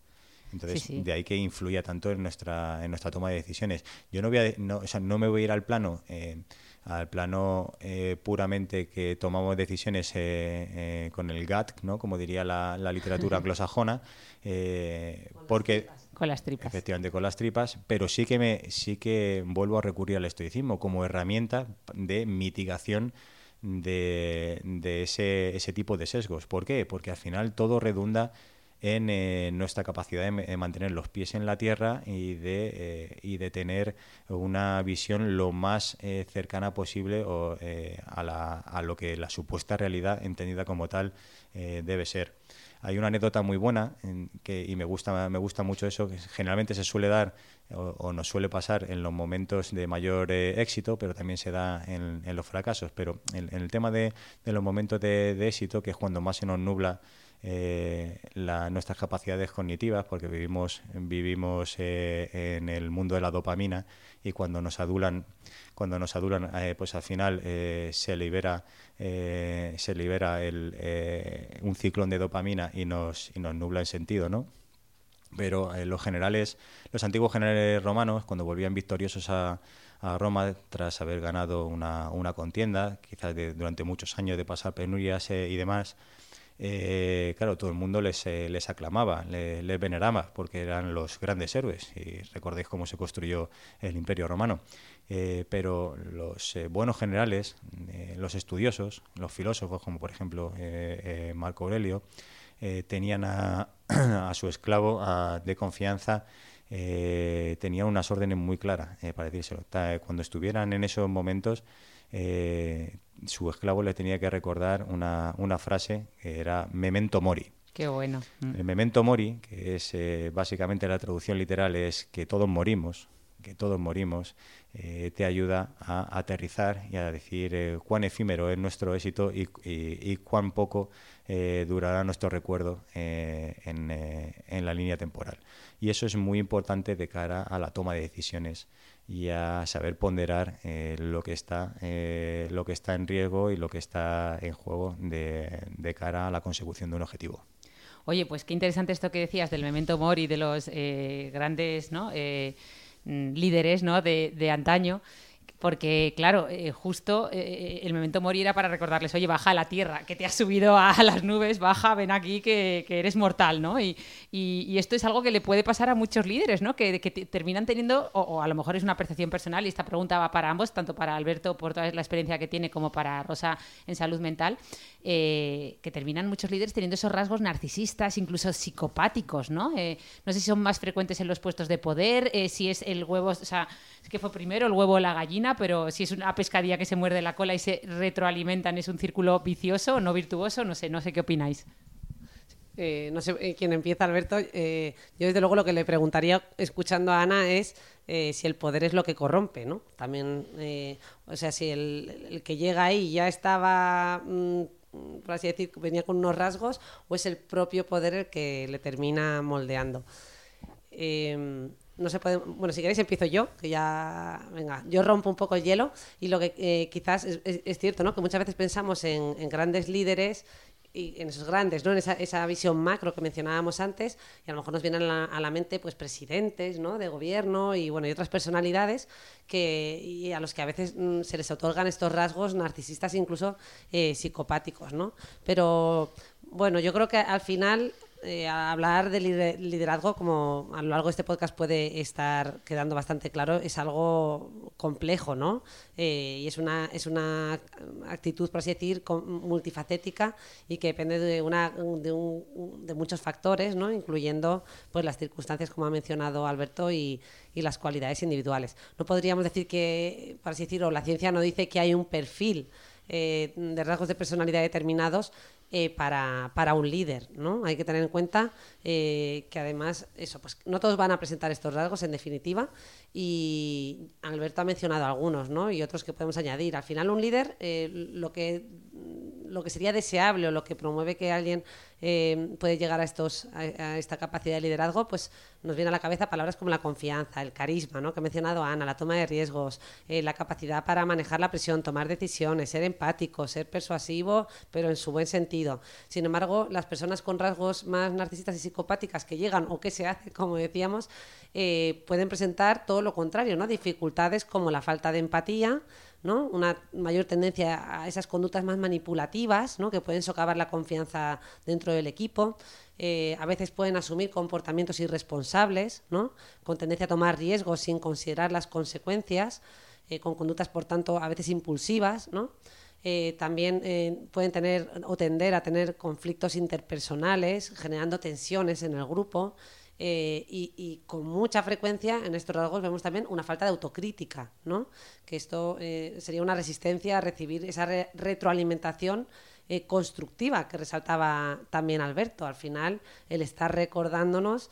entonces, Sí, sí. de ahí que influya tanto en nuestra, en nuestra toma de decisiones. Yo no, voy a, no, o sea, no me voy a ir al plano, eh, al plano eh, puramente que tomamos decisiones eh, eh, con el gut, ¿no? como diría la, la literatura anglosajona, eh, porque Con las tripas. efectivamente con las tripas, pero sí que me sí que vuelvo a recurrir al estoicismo como herramienta de mitigación de, de ese, ese tipo de sesgos. ¿Por qué? Porque al final todo redunda en eh, nuestra capacidad de, mantener los pies en la tierra y de, eh, y de tener una visión lo más eh, cercana posible a, la- a lo que la supuesta realidad entendida como tal debe ser. Hay una anécdota muy buena en que, y me gusta, me gusta mucho eso, que generalmente se suele dar o, nos suele pasar en los momentos de mayor éxito, pero también se da en, los fracasos. Pero en, el tema de, de los momentos de éxito, que es cuando más se nos nubla eh, nuestras capacidades cognitivas, porque vivimos, vivimos eh, en el mundo de la dopamina y cuando nos adulan, cuando nos adulan, eh, pues al final eh, se libera, se libera un ciclón de dopamina y nos, y nos nubla el sentido, ¿no? pero los generales, los antiguos generales romanos, cuando volvían victoriosos a, a Roma tras haber ganado una, una contienda, quizás durante muchos años de pasar penurias y demás, eh, claro, todo el mundo les, eh, aclamaba, le- les veneraba, porque eran los grandes héroes. Y recordéis cómo se construyó el Imperio Romano. Eh, pero los buenos generales, los estudiosos, los filósofos, como por ejemplo Marco Aurelio, tenían a, su esclavo de confianza, tenían unas órdenes muy claras, para decírselo. Cuando estuvieran en esos momentos, eh, su esclavo le tenía que recordar una, una frase que era memento mori. Qué bueno. Mm. El memento mori, que es eh, básicamente la traducción literal, es que todos morimos, que todos morimos, eh, te ayuda a aterrizar y a decir eh, cuán efímero es nuestro éxito y, y- y cuán poco eh, durará nuestro recuerdo en, en la línea temporal. Y eso es muy importante de cara a la toma de decisiones y a saber ponderar eh, lo que está eh, lo que está en riesgo y lo que está en juego de, de cara a la consecución de un objetivo. Oye, pues qué interesante esto que decías del memento mori, de los eh, grandes mm, líderes ¿no? de, de antaño. Porque, claro, eh, justo eh, el memento mori era para recordarles, oye, baja a la tierra, que te has subido a las nubes, baja, ven aquí, que, eres mortal, ¿no? Y, y- esto es algo que le puede pasar a muchos líderes, ¿no? Que, que te- terminan teniendo, o, a lo mejor es una percepción personal, y esta pregunta va para ambos, tanto para Alberto por toda la experiencia que tiene, como para Rosa en salud mental, eh, que terminan muchos líderes teniendo esos rasgos narcisistas, incluso psicopáticos, ¿no? Eh, no sé si son más frecuentes en los puestos de poder, eh, si es el huevo, o sea, es que fue primero el huevo o la gallina, pero si es una pescadilla que se muerde la cola y se retroalimentan, es un círculo vicioso, no virtuoso, no sé, no sé qué opináis. Eh, no sé eh, quién empieza, Alberto. Eh, yo, desde luego, lo que le preguntaría escuchando a Ana es si el poder es lo que corrompe, ¿no? También, o sea, si el, el que llega ahí ya estaba, mm, por así decir, venía con unos rasgos, o es el propio poder el que le termina moldeando. No se puede, bueno, si queréis empiezo yo, que ya, venga, yo rompo un poco el hielo y lo que eh, quizás es, cierto, ¿no? Que muchas veces pensamos en, grandes líderes y en esos grandes, ¿no? En esa, esa visión macro que mencionábamos antes y a lo mejor nos vienen a la, a la mente pues presidentes, ¿no? De gobierno y bueno, y otras personalidades que y a los que a veces mm, se les otorgan estos rasgos narcisistas incluso eh, psicopáticos, ¿no? Pero bueno, yo creo que al final eh, hablar de lider- liderazgo, como a lo largo de este podcast puede estar quedando bastante claro, es algo complejo, ¿no? Eh, y es una, es una actitud, por así decir, multifacética y que depende de, una, de, un- de muchos factores, ¿no? Incluyendo pues, las circunstancias, como ha mencionado Alberto, y, y las cualidades individuales. No podríamos decir que, por así decirlo, la ciencia no dice que hay un perfil eh, de rasgos de personalidad determinados eh, para, para, un líder, ¿no? Hay que tener en cuenta eh, que además, eso, pues no todos van a presentar estos rasgos en definitiva y Alberto ha mencionado algunos, ¿no? Y otros que podemos añadir. Al final un líder, eh, lo que lo que sería deseable o lo que promueve que alguien puede llegar a, estos, a, esta capacidad de liderazgo, pues nos viene a la cabeza palabras como la confianza, el carisma, ¿no? que ha mencionado Ana, la toma de riesgos, la capacidad para manejar la presión, tomar decisiones, ser empático, ser persuasivo, pero en su buen sentido. Sin embargo, las personas con rasgos más narcisistas y psicopáticas que llegan o que se hacen, como decíamos, eh, pueden presentar todo lo contrario, ¿no? dificultades como la falta de empatía, ¿no? una mayor tendencia a esas conductas más manipulativas ¿no? que pueden socavar la confianza dentro del equipo. Eh, a veces pueden asumir comportamientos irresponsables, ¿no? con tendencia a tomar riesgos sin considerar las consecuencias, eh, con conductas, por tanto, a veces impulsivas. ¿no? Eh, también pueden tener o tender a tener conflictos interpersonales, generando tensiones en el grupo. Eh, y, con mucha frecuencia en estos rasgos vemos también una falta de autocrítica, ¿no? que esto eh, sería una resistencia a recibir esa retroalimentación eh, constructiva que resaltaba también Alberto. Al final, el estar recordándonos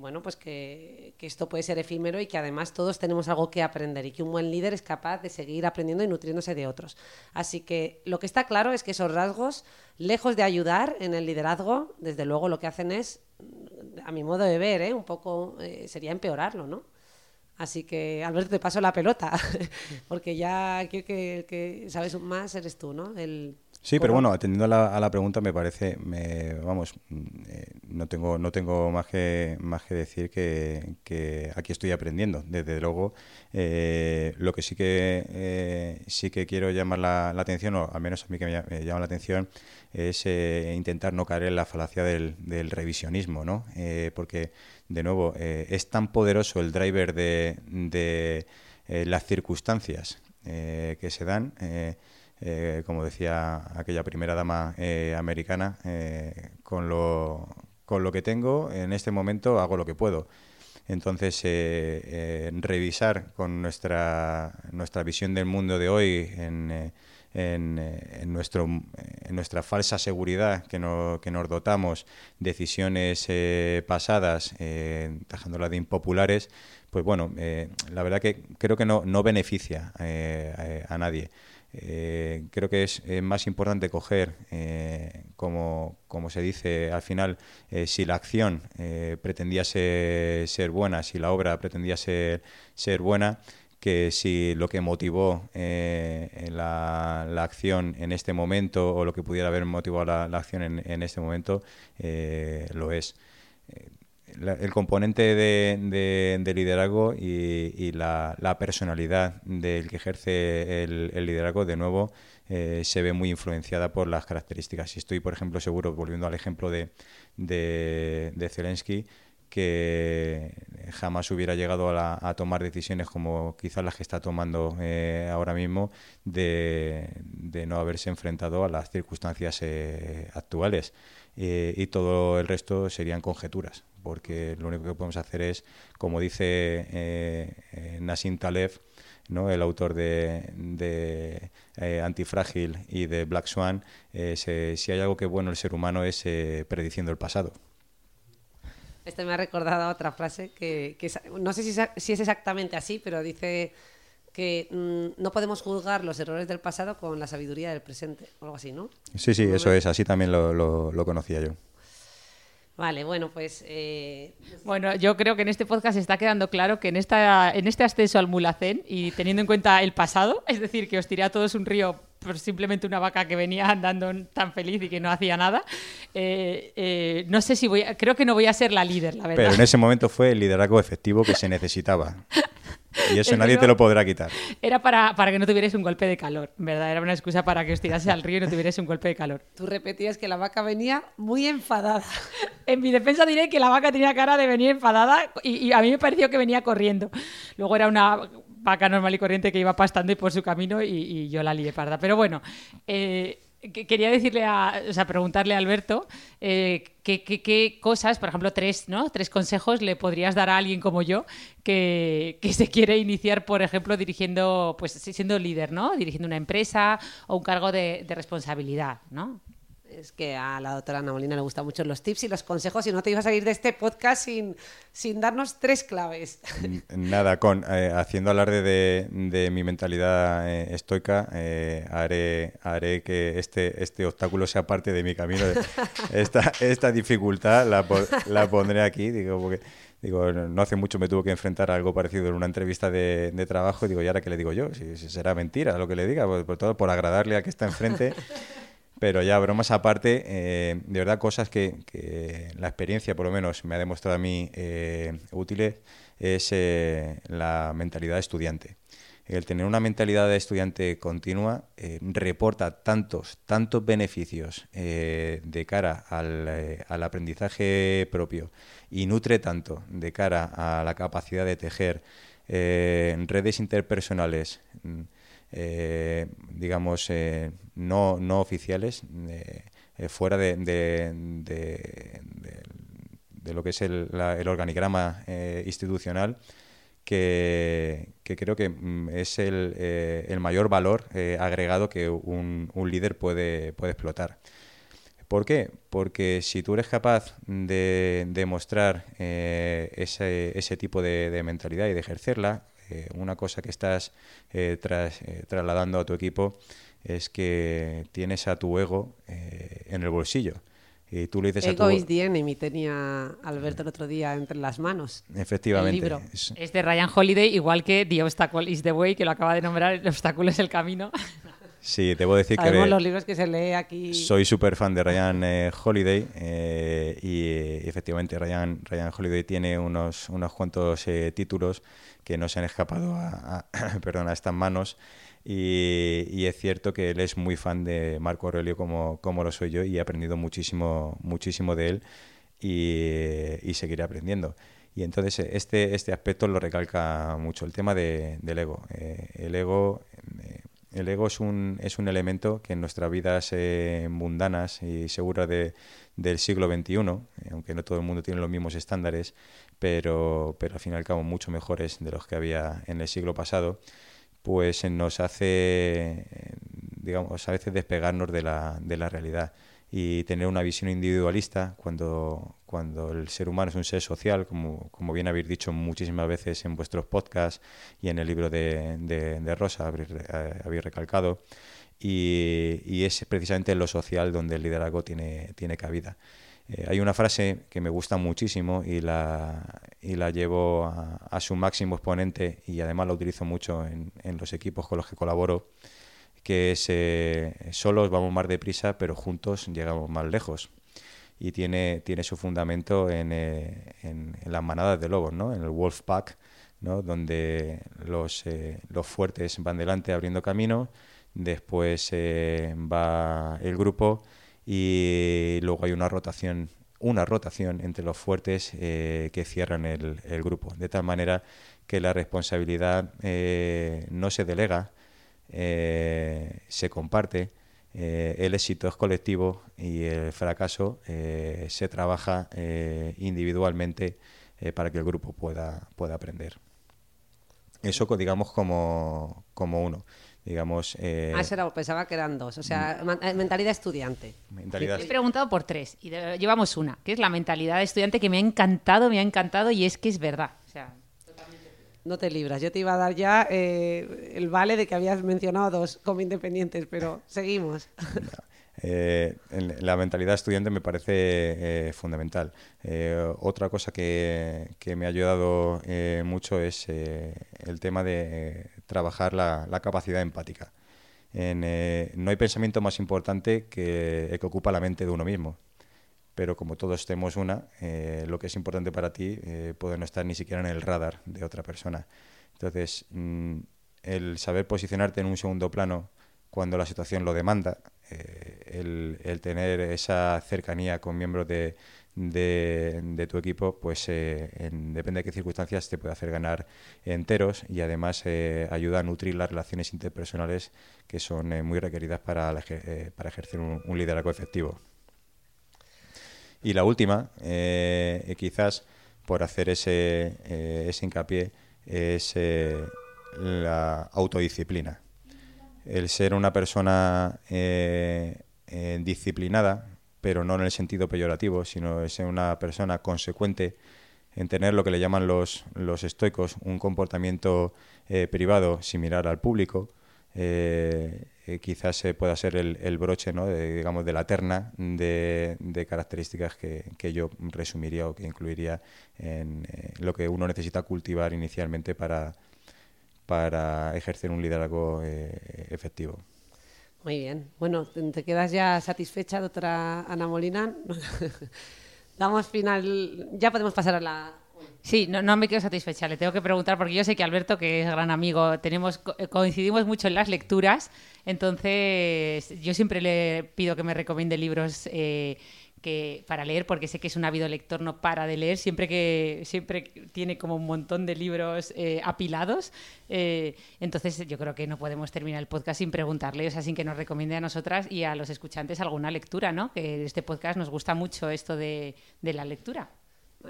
bueno, pues que, que, esto puede ser efímero y que además todos tenemos algo que aprender y que un buen líder es capaz de seguir aprendiendo y nutriéndose de otros. Así que lo que está claro es que esos rasgos, lejos de ayudar en el liderazgo, desde luego lo que hacen es a mi modo de ver, ¿eh? un poco eh, sería empeorarlo, ¿no? Así que, Alberto, te paso la pelota, porque ya creo que el que sabes más eres tú, ¿no? El, sí, pero bueno, atendiendo a la, pregunta, me parece, me, vamos, mm, eh, no tengo no tengo más que más que decir que, aquí estoy aprendiendo. Desde luego, lo que sí que sí que quiero llamar la, atención, o al menos a mí que me llama la atención, es eh, intentar no caer en la falacia del, revisionismo, ¿no? Eh, porque, de nuevo, eh, es tan poderoso el driver de, las circunstancias que se dan, como decía aquella primera dama americana, con, lo, con lo que tengo, en este momento hago lo que puedo. Entonces, revisar con nuestra, nuestra visión del mundo de hoy en en, eh, en, nuestro, en nuestra falsa seguridad que, no, que nos dotamos, decisiones eh, pasadas, eh, de impopulares, pues bueno, eh, la verdad que creo que no, no beneficia a, nadie. creo que es más importante coger, como, como, se dice al final, si la acción pretendía ser, ser, buena, si la obra pretendía ser, ser buena, que si lo que motivó eh, la, acción en este momento o lo que pudiera haber motivado la, acción en, este momento eh, lo es. Eh, el componente de, liderazgo y, la, personalidad del que ejerce el, liderazgo, de nuevo, se ve muy influenciada por las características. Si estoy, por ejemplo, seguro, volviendo al ejemplo de, de Zelensky, que jamás hubiera llegado a, tomar decisiones como quizás las que está tomando eh, ahora mismo de, no haberse enfrentado a las circunstancias eh, actuales. Eh, y todo el resto serían conjeturas, porque lo único que podemos hacer es, como dice Nassim Taleb, ¿no? el autor de, de Antifrágil y de Black Swan, si hay algo que bueno el ser humano es prediciendo el pasado. Este me ha recordado otra frase que, no sé si, es exactamente así, pero dice que mm, no podemos juzgar los errores del pasado con la sabiduría del presente, o algo así, ¿no? Sí, sí, eso es, así también lo, conocía yo. Vale, bueno, pues... Eh, bueno, yo creo que en este podcast está quedando claro que en, esta, en este ascenso al Mulacén y teniendo en cuenta el pasado, es decir, que os tiré a todos un río por simplemente una vaca que venía andando tan feliz y que no hacía nada. Eh, eh, no sé si voy a, creo que no voy a ser la líder, la verdad. Pero en ese momento fue el liderazgo efectivo que se necesitaba. Y eso nadie te lo podrá quitar. Era para, para que no tuvierais un golpe de calor, ¿verdad? Era una excusa para que os tirase al río y no tuvierais un golpe de calor. Tú repetías que la vaca venía muy enfadada. En mi defensa diré que la vaca tenía cara de venir enfadada y, y a mí me pareció que venía corriendo. Luego era una vaca normal y corriente que iba pastando y por su camino y, yo la lié parda. Pero bueno, eh, quería decirle a, o sea, preguntarle a Alberto eh, qué, cosas, por ejemplo, tres, ¿no? Tres consejos le podrías dar a alguien como yo que, se quiere iniciar, por ejemplo, dirigiendo, pues siendo líder, ¿no? Dirigiendo una empresa o un cargo de, de responsabilidad, ¿no? Es que a la doctora Ana Molina le gustan mucho los tips y los consejos y no te ibas a salir de este podcast sin, sin darnos tres claves. Nada, con eh, haciendo alarde de, de mi mentalidad eh, estoica, eh, haré, haré que este, este obstáculo sea parte de mi camino. Esta, esta dificultad la, la pondré aquí, digo, porque digo, no hace mucho me tuve que enfrentar a algo parecido en una entrevista de, de trabajo y digo, ¿y ahora qué le digo yo? Si, será mentira lo que le diga, por, por, todo por agradarle a que está enfrente. Pero ya, bromas aparte, eh, de verdad cosas que, la experiencia por lo menos me ha demostrado a mí eh, útiles es eh, la mentalidad de estudiante. El tener una mentalidad de estudiante continua reporta tantos, tantos beneficios de cara al, al, aprendizaje propio y nutre tanto de cara a la capacidad de tejer redes interpersonales eh, digamos, eh, no, no oficiales, eh, fuera de, de, lo que es el, el organigrama institucional, que, creo que mm, es el, el mayor valor agregado que un, un, líder puede, puede explotar. ¿Por qué? Porque si tú eres capaz de demostrar ese, ese, tipo de, mentalidad y de ejercerla, eh, una cosa que estás eh, eh, trasladando a tu equipo es que tienes a tu ego en el bolsillo. Y tú le dices Ego a tu... is the enemy, tenía Alberto el otro día entre las manos. Efectivamente. Es... de Ryan Holiday, igual que The Obstacle is the Way, que lo acaba de nombrar, El obstáculo es el camino. Sí, debo decir Sabemos que... los libros que se lee aquí. Soy súper fan de Ryan Holiday y efectivamente Ryan, Ryan Holiday tiene unos, unos cuantos títulos que no se han escapado a, perdón, a estas manos. Y, es cierto que él es muy fan de Marco Aurelio como, como lo soy yo y he aprendido muchísimo, muchísimo de él y, seguiré aprendiendo. Y entonces este, este aspecto lo recalca mucho, el tema de, del ego. Eh, el ego... Eh, el ego es un, es un elemento que en nuestras vidas eh, mundanas y seguras de, del siglo XXI, aunque no todo el mundo tiene los mismos estándares, pero, pero al fin y al cabo mucho mejores de los que había en el siglo pasado, pues nos hace, digamos, a veces despegarnos de la, de la realidad. Y tener una visión individualista cuando, cuando el ser humano es un ser social, como, como bien habéis dicho muchísimas veces en vuestros podcasts y en el libro de, de, Rosa habéis, eh, habéis recalcado, y, y, es precisamente en lo social donde el liderazgo tiene, tiene cabida. Eh, hay una frase que me gusta muchísimo y la, y la llevo a, su máximo exponente y además la utilizo mucho en, en los equipos con los que colaboro, que es eh, solos vamos más deprisa pero juntos llegamos más lejos. Y tiene, tiene su fundamento en, eh, en, las manadas de lobos, ¿no? en el wolf pack, ¿no? donde los, los fuertes van delante abriendo camino, después va el grupo y luego hay una rotación una rotación entre los fuertes eh, que cierran el, grupo, de tal manera que la responsabilidad eh, no se delega, eh, se comparte, el éxito es colectivo y el fracaso se trabaja individualmente para que el grupo pueda, pueda aprender. Eso, digamos, como, como uno digamos... Eh... Ah, pensaba que eran dos, o sea, mm. eh, mentalidad estudiante. He preguntado por tres y llevamos una, que es la mentalidad de estudiante que me ha encantado, me ha encantado y es que es verdad. No te libras, yo te iba a dar ya eh, el vale de que habías mencionado dos como independientes, pero seguimos. Eh, la mentalidad estudiante me parece eh, fundamental. Eh, otra cosa que, me ha ayudado mucho es el tema de trabajar la, capacidad empática. no hay pensamiento más importante que el que ocupa la mente de uno mismo. Pero como todos tenemos una, lo que es importante para ti puede no estar ni siquiera en el radar de otra persona. Entonces, mm, el saber posicionarte en un segundo plano cuando la situación lo demanda el, el, tener esa cercanía con miembros de, tu equipo, pues en, depende de qué circunstancias te puede hacer ganar enteros y además ayuda a nutrir las relaciones interpersonales que son muy requeridas para, para ejercer un liderazgo efectivo. Y la última, eh, quizás por hacer ese, eh, ese hincapié, es eh, la autodisciplina. El ser una persona disciplinada, pero no en el sentido peyorativo, sino ser una persona consecuente en tener lo que le llaman los, los estoicos, un comportamiento privado similar al público, quizás pueda ser el, broche ¿no? de, digamos, de la terna de, características que, yo resumiría o que incluiría en eh, lo que uno necesita cultivar inicialmente para, para ejercer un liderazgo eh, efectivo. Muy bien. Bueno, ¿te quedas ya satisfecha, doctora Ana Molina? Damos final. Ya podemos pasar a la Sí, no, no, me quedo satisfecha. Le tengo que preguntar porque yo sé que Alberto, que es gran amigo, tenemos coincidimos mucho en las lecturas. Entonces, yo siempre le pido que me recomiende libros eh, que para leer porque sé que es un ávido lector, no para de leer, siempre que siempre tiene como un montón de libros eh, apilados. Eh, entonces, yo creo que no podemos terminar el podcast sin preguntarle, o sea, sin que nos recomiende a nosotras y a los escuchantes alguna lectura, ¿no? Que este podcast nos gusta mucho esto de la lectura.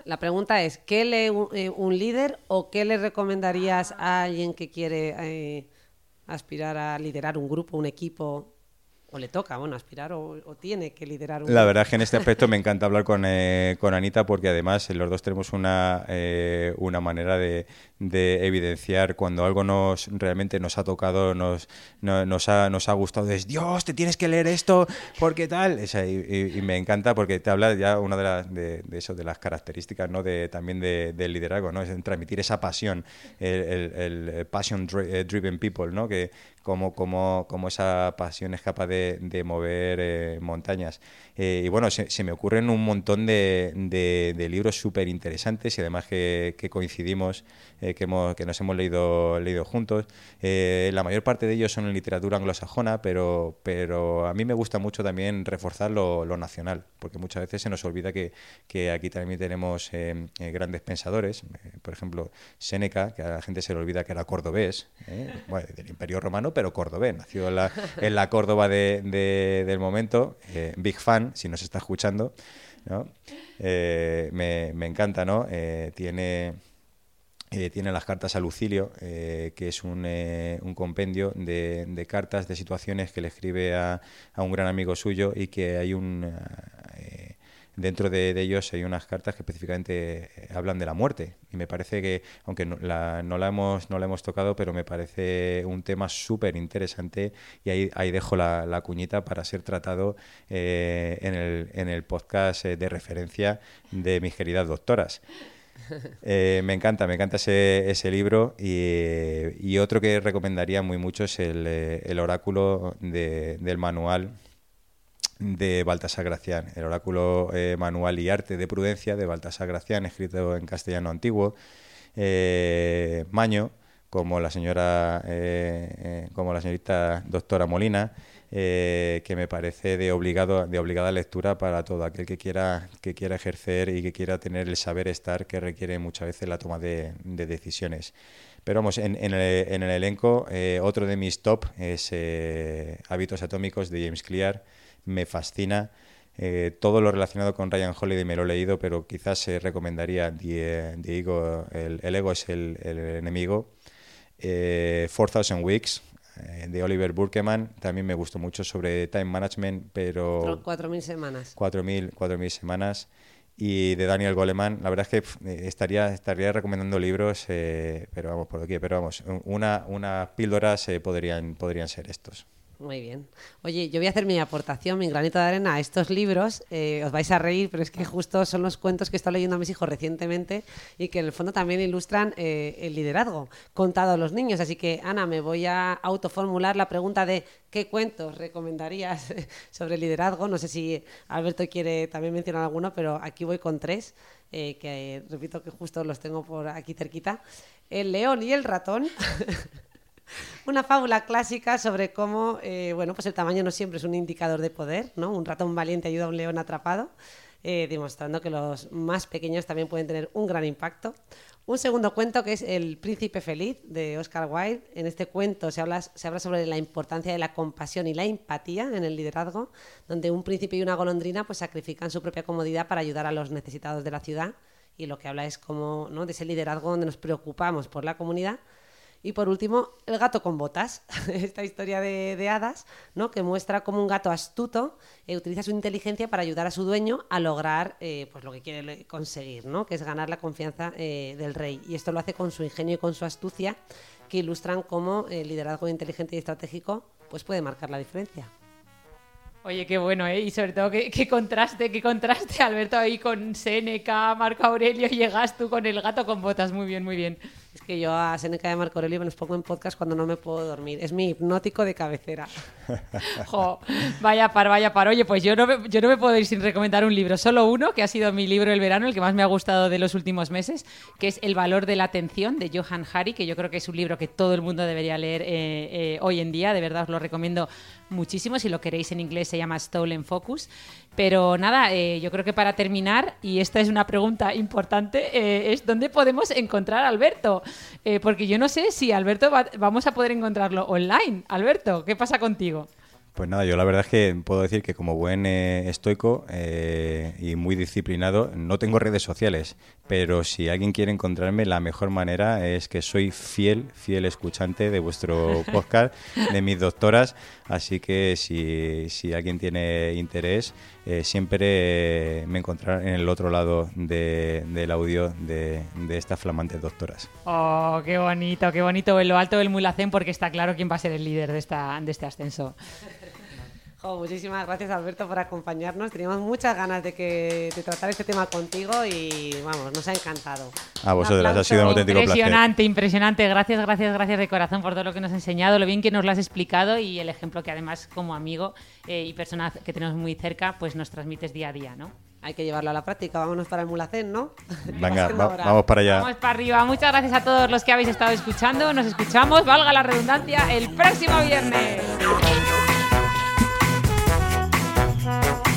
La pregunta es, ¿qué lee eh, un, líder o qué le recomendarías a alguien que quiere eh, aspirar a liderar un grupo, un equipo o le toca, bueno, aspirar o, tiene que liderar un La verdad es que en este aspecto me encanta hablar con, eh, con Anita porque además los dos tenemos una, eh, una manera de, de, evidenciar cuando algo nos realmente nos ha tocado, nos, nos, ha, nos ha gustado, es Dios, te tienes que leer esto, porque tal. y, me encanta porque te habla ya una de, las de, eso, de las características ¿no? de, también del liderazgo, ¿no? es transmitir esa pasión, el, el, passion eh, driven people, ¿no? que, como, como, como esa pasión es capaz de, de mover eh, montañas. Eh, y bueno, se, me ocurren un montón de, de, libros súper interesantes y además que, que coincidimos, eh, que, hemos, que nos hemos leído, leído juntos. la mayor parte de ellos son en literatura anglosajona, pero, pero a mí me gusta mucho también reforzar lo, lo nacional, porque muchas veces se nos olvida que, que aquí también tenemos grandes pensadores, por ejemplo, Séneca, que a la gente se le olvida que era cordobés, del Imperio Romano, pero cordobés, nació en la, Córdoba de, del momento, eh, big fan, si nos está escuchando, eh, me, me, encanta, ¿no? Eh, tiene... tiene las cartas a Lucilio, que es un, un compendio de, de, cartas, de situaciones que le escribe a, a, un gran amigo suyo y que hay un, dentro de, ellos hay unas cartas que específicamente eh, hablan de la muerte. Y me parece que aunque no la, no la hemos no la hemos tocado pero me parece un tema súper interesante y ahí, ahí dejo la, la, cuñita para ser tratado eh, en, el, en el podcast eh, de referencia de mis queridas doctoras. Me encanta, me encanta ese, ese libro y, y, otro que recomendaría muy mucho es el, el oráculo de, del manual de Baltasar Gracián, el oráculo eh, manual y arte de prudencia de Baltasar Gracián, escrito en castellano antiguo, eh, Maño, como la señora, eh, como la señorita doctora Molina, que me parece de obligado, de obligada lectura para todo aquel que quiera, que quiera ejercer y que quiera tener el saber estar que requiere muchas veces la toma de, decisiones. Pero vamos, en, el, en el, elenco, otro de mis top es Hábitos Atómicos de James Clear me fascina. Eh, todo lo relacionado con Ryan Holiday me lo he leído, pero quizás se recomendaría Diego, el, ego es el, enemigo. Eh, 4000 Weeks eh, de Oliver Burkeman también me gustó mucho sobre time management, pero... 4.000 semanas. 4.000 semanas. Y de Daniel Goleman, la verdad es que eh, estaría, estaría recomendando libros, pero vamos por aquí, pero vamos, una, unas píldoras podrían, podrían ser estos. Muy bien. Oye, yo voy a hacer mi aportación, mi granito de arena a estos libros. Eh, os vais a reír, pero es que justo son los cuentos que he estado leyendo a mis hijos recientemente y que en el fondo también ilustran eh, el liderazgo contado a los niños. Así que, Ana, me voy a autoformular la pregunta de qué cuentos recomendarías sobre liderazgo. No sé si Alberto quiere también mencionar alguno, pero aquí voy con tres, eh, que repito que justo los tengo por aquí cerquita. El león y el ratón. Una fábula clásica sobre cómo, eh, bueno, pues el tamaño no siempre es un indicador de poder, ¿no? Un ratón valiente ayuda a un león atrapado, eh, demostrando que los más pequeños también pueden tener un gran impacto. Un segundo cuento que es El Príncipe Feliz de Oscar Wilde. En este cuento se habla, se habla sobre la importancia de la compasión y la empatía en el liderazgo, donde un príncipe y una golondrina pues sacrifican su propia comodidad para ayudar a los necesitados de la ciudad. Y lo que habla es como ¿no? de ese liderazgo donde nos preocupamos por la comunidad y por último, el gato con botas, esta historia de, hadas, ¿no? que muestra cómo un gato astuto eh, utiliza su inteligencia para ayudar a su dueño a lograr eh, pues lo que quiere conseguir, ¿no? que es ganar la confianza eh, del rey. Y esto lo hace con su ingenio y con su astucia, que ilustran cómo el liderazgo inteligente y estratégico pues puede marcar la diferencia. Oye, qué bueno, ¿eh? Y sobre todo, qué contraste, qué contraste, Alberto, ahí con Seneca, Marco Aurelio, llegas tú con el gato con botas. Muy bien, muy bien. Que yo a Seneca a Marco Aurelio me los pongo en podcast cuando no me puedo dormir. Es mi hipnótico de cabecera. Jo, vaya par, vaya par. Oye, pues yo no, me, yo no me puedo ir sin recomendar un libro, solo uno, que ha sido mi libro del verano, el que más me ha gustado de los últimos meses, que es El valor de la atención, de Johan Hari, que yo creo que es un libro que todo el mundo debería leer eh, eh, hoy en día. De verdad os lo recomiendo muchísimo. Si lo queréis en inglés se llama Stolen Focus. Pero nada, eh, yo creo que para terminar, y esta es una pregunta importante, eh, es dónde podemos encontrar a Alberto. Eh, porque yo no sé si Alberto va- vamos a poder encontrarlo online. Alberto, ¿qué pasa contigo? Pues nada, yo la verdad es que puedo decir que como buen eh, estoico eh, y muy disciplinado, no tengo redes sociales, pero si alguien quiere encontrarme, la mejor manera es que soy fiel, fiel escuchante de vuestro podcast, de mis doctoras, así que si, si alguien tiene interés, eh, siempre me encontrará en el otro lado de- del audio de, de estas flamantes doctoras. Oh, qué bonito, qué bonito en lo alto del mulacén, porque está claro quién va a ser el líder de, esta, de este ascenso. Jo, muchísimas gracias Alberto por acompañarnos. Teníamos muchas ganas de que de tratar este tema contigo y vamos, nos ha encantado. A vosotras, ha sido un auténtico placer. Impresionante, impresionante. Gracias, gracias, gracias de corazón por todo lo que nos has enseñado, lo bien que nos lo has explicado y el ejemplo que además como amigo eh, y persona que tenemos muy cerca, pues nos transmites día a día, ¿no? Hay que llevarlo a la práctica. Vámonos para el Mulacén, ¿no? Venga, va- vamos para allá. Vamos para arriba. Muchas gracias a todos los que habéis estado escuchando. Nos escuchamos, valga la redundancia, el próximo viernes. Bye.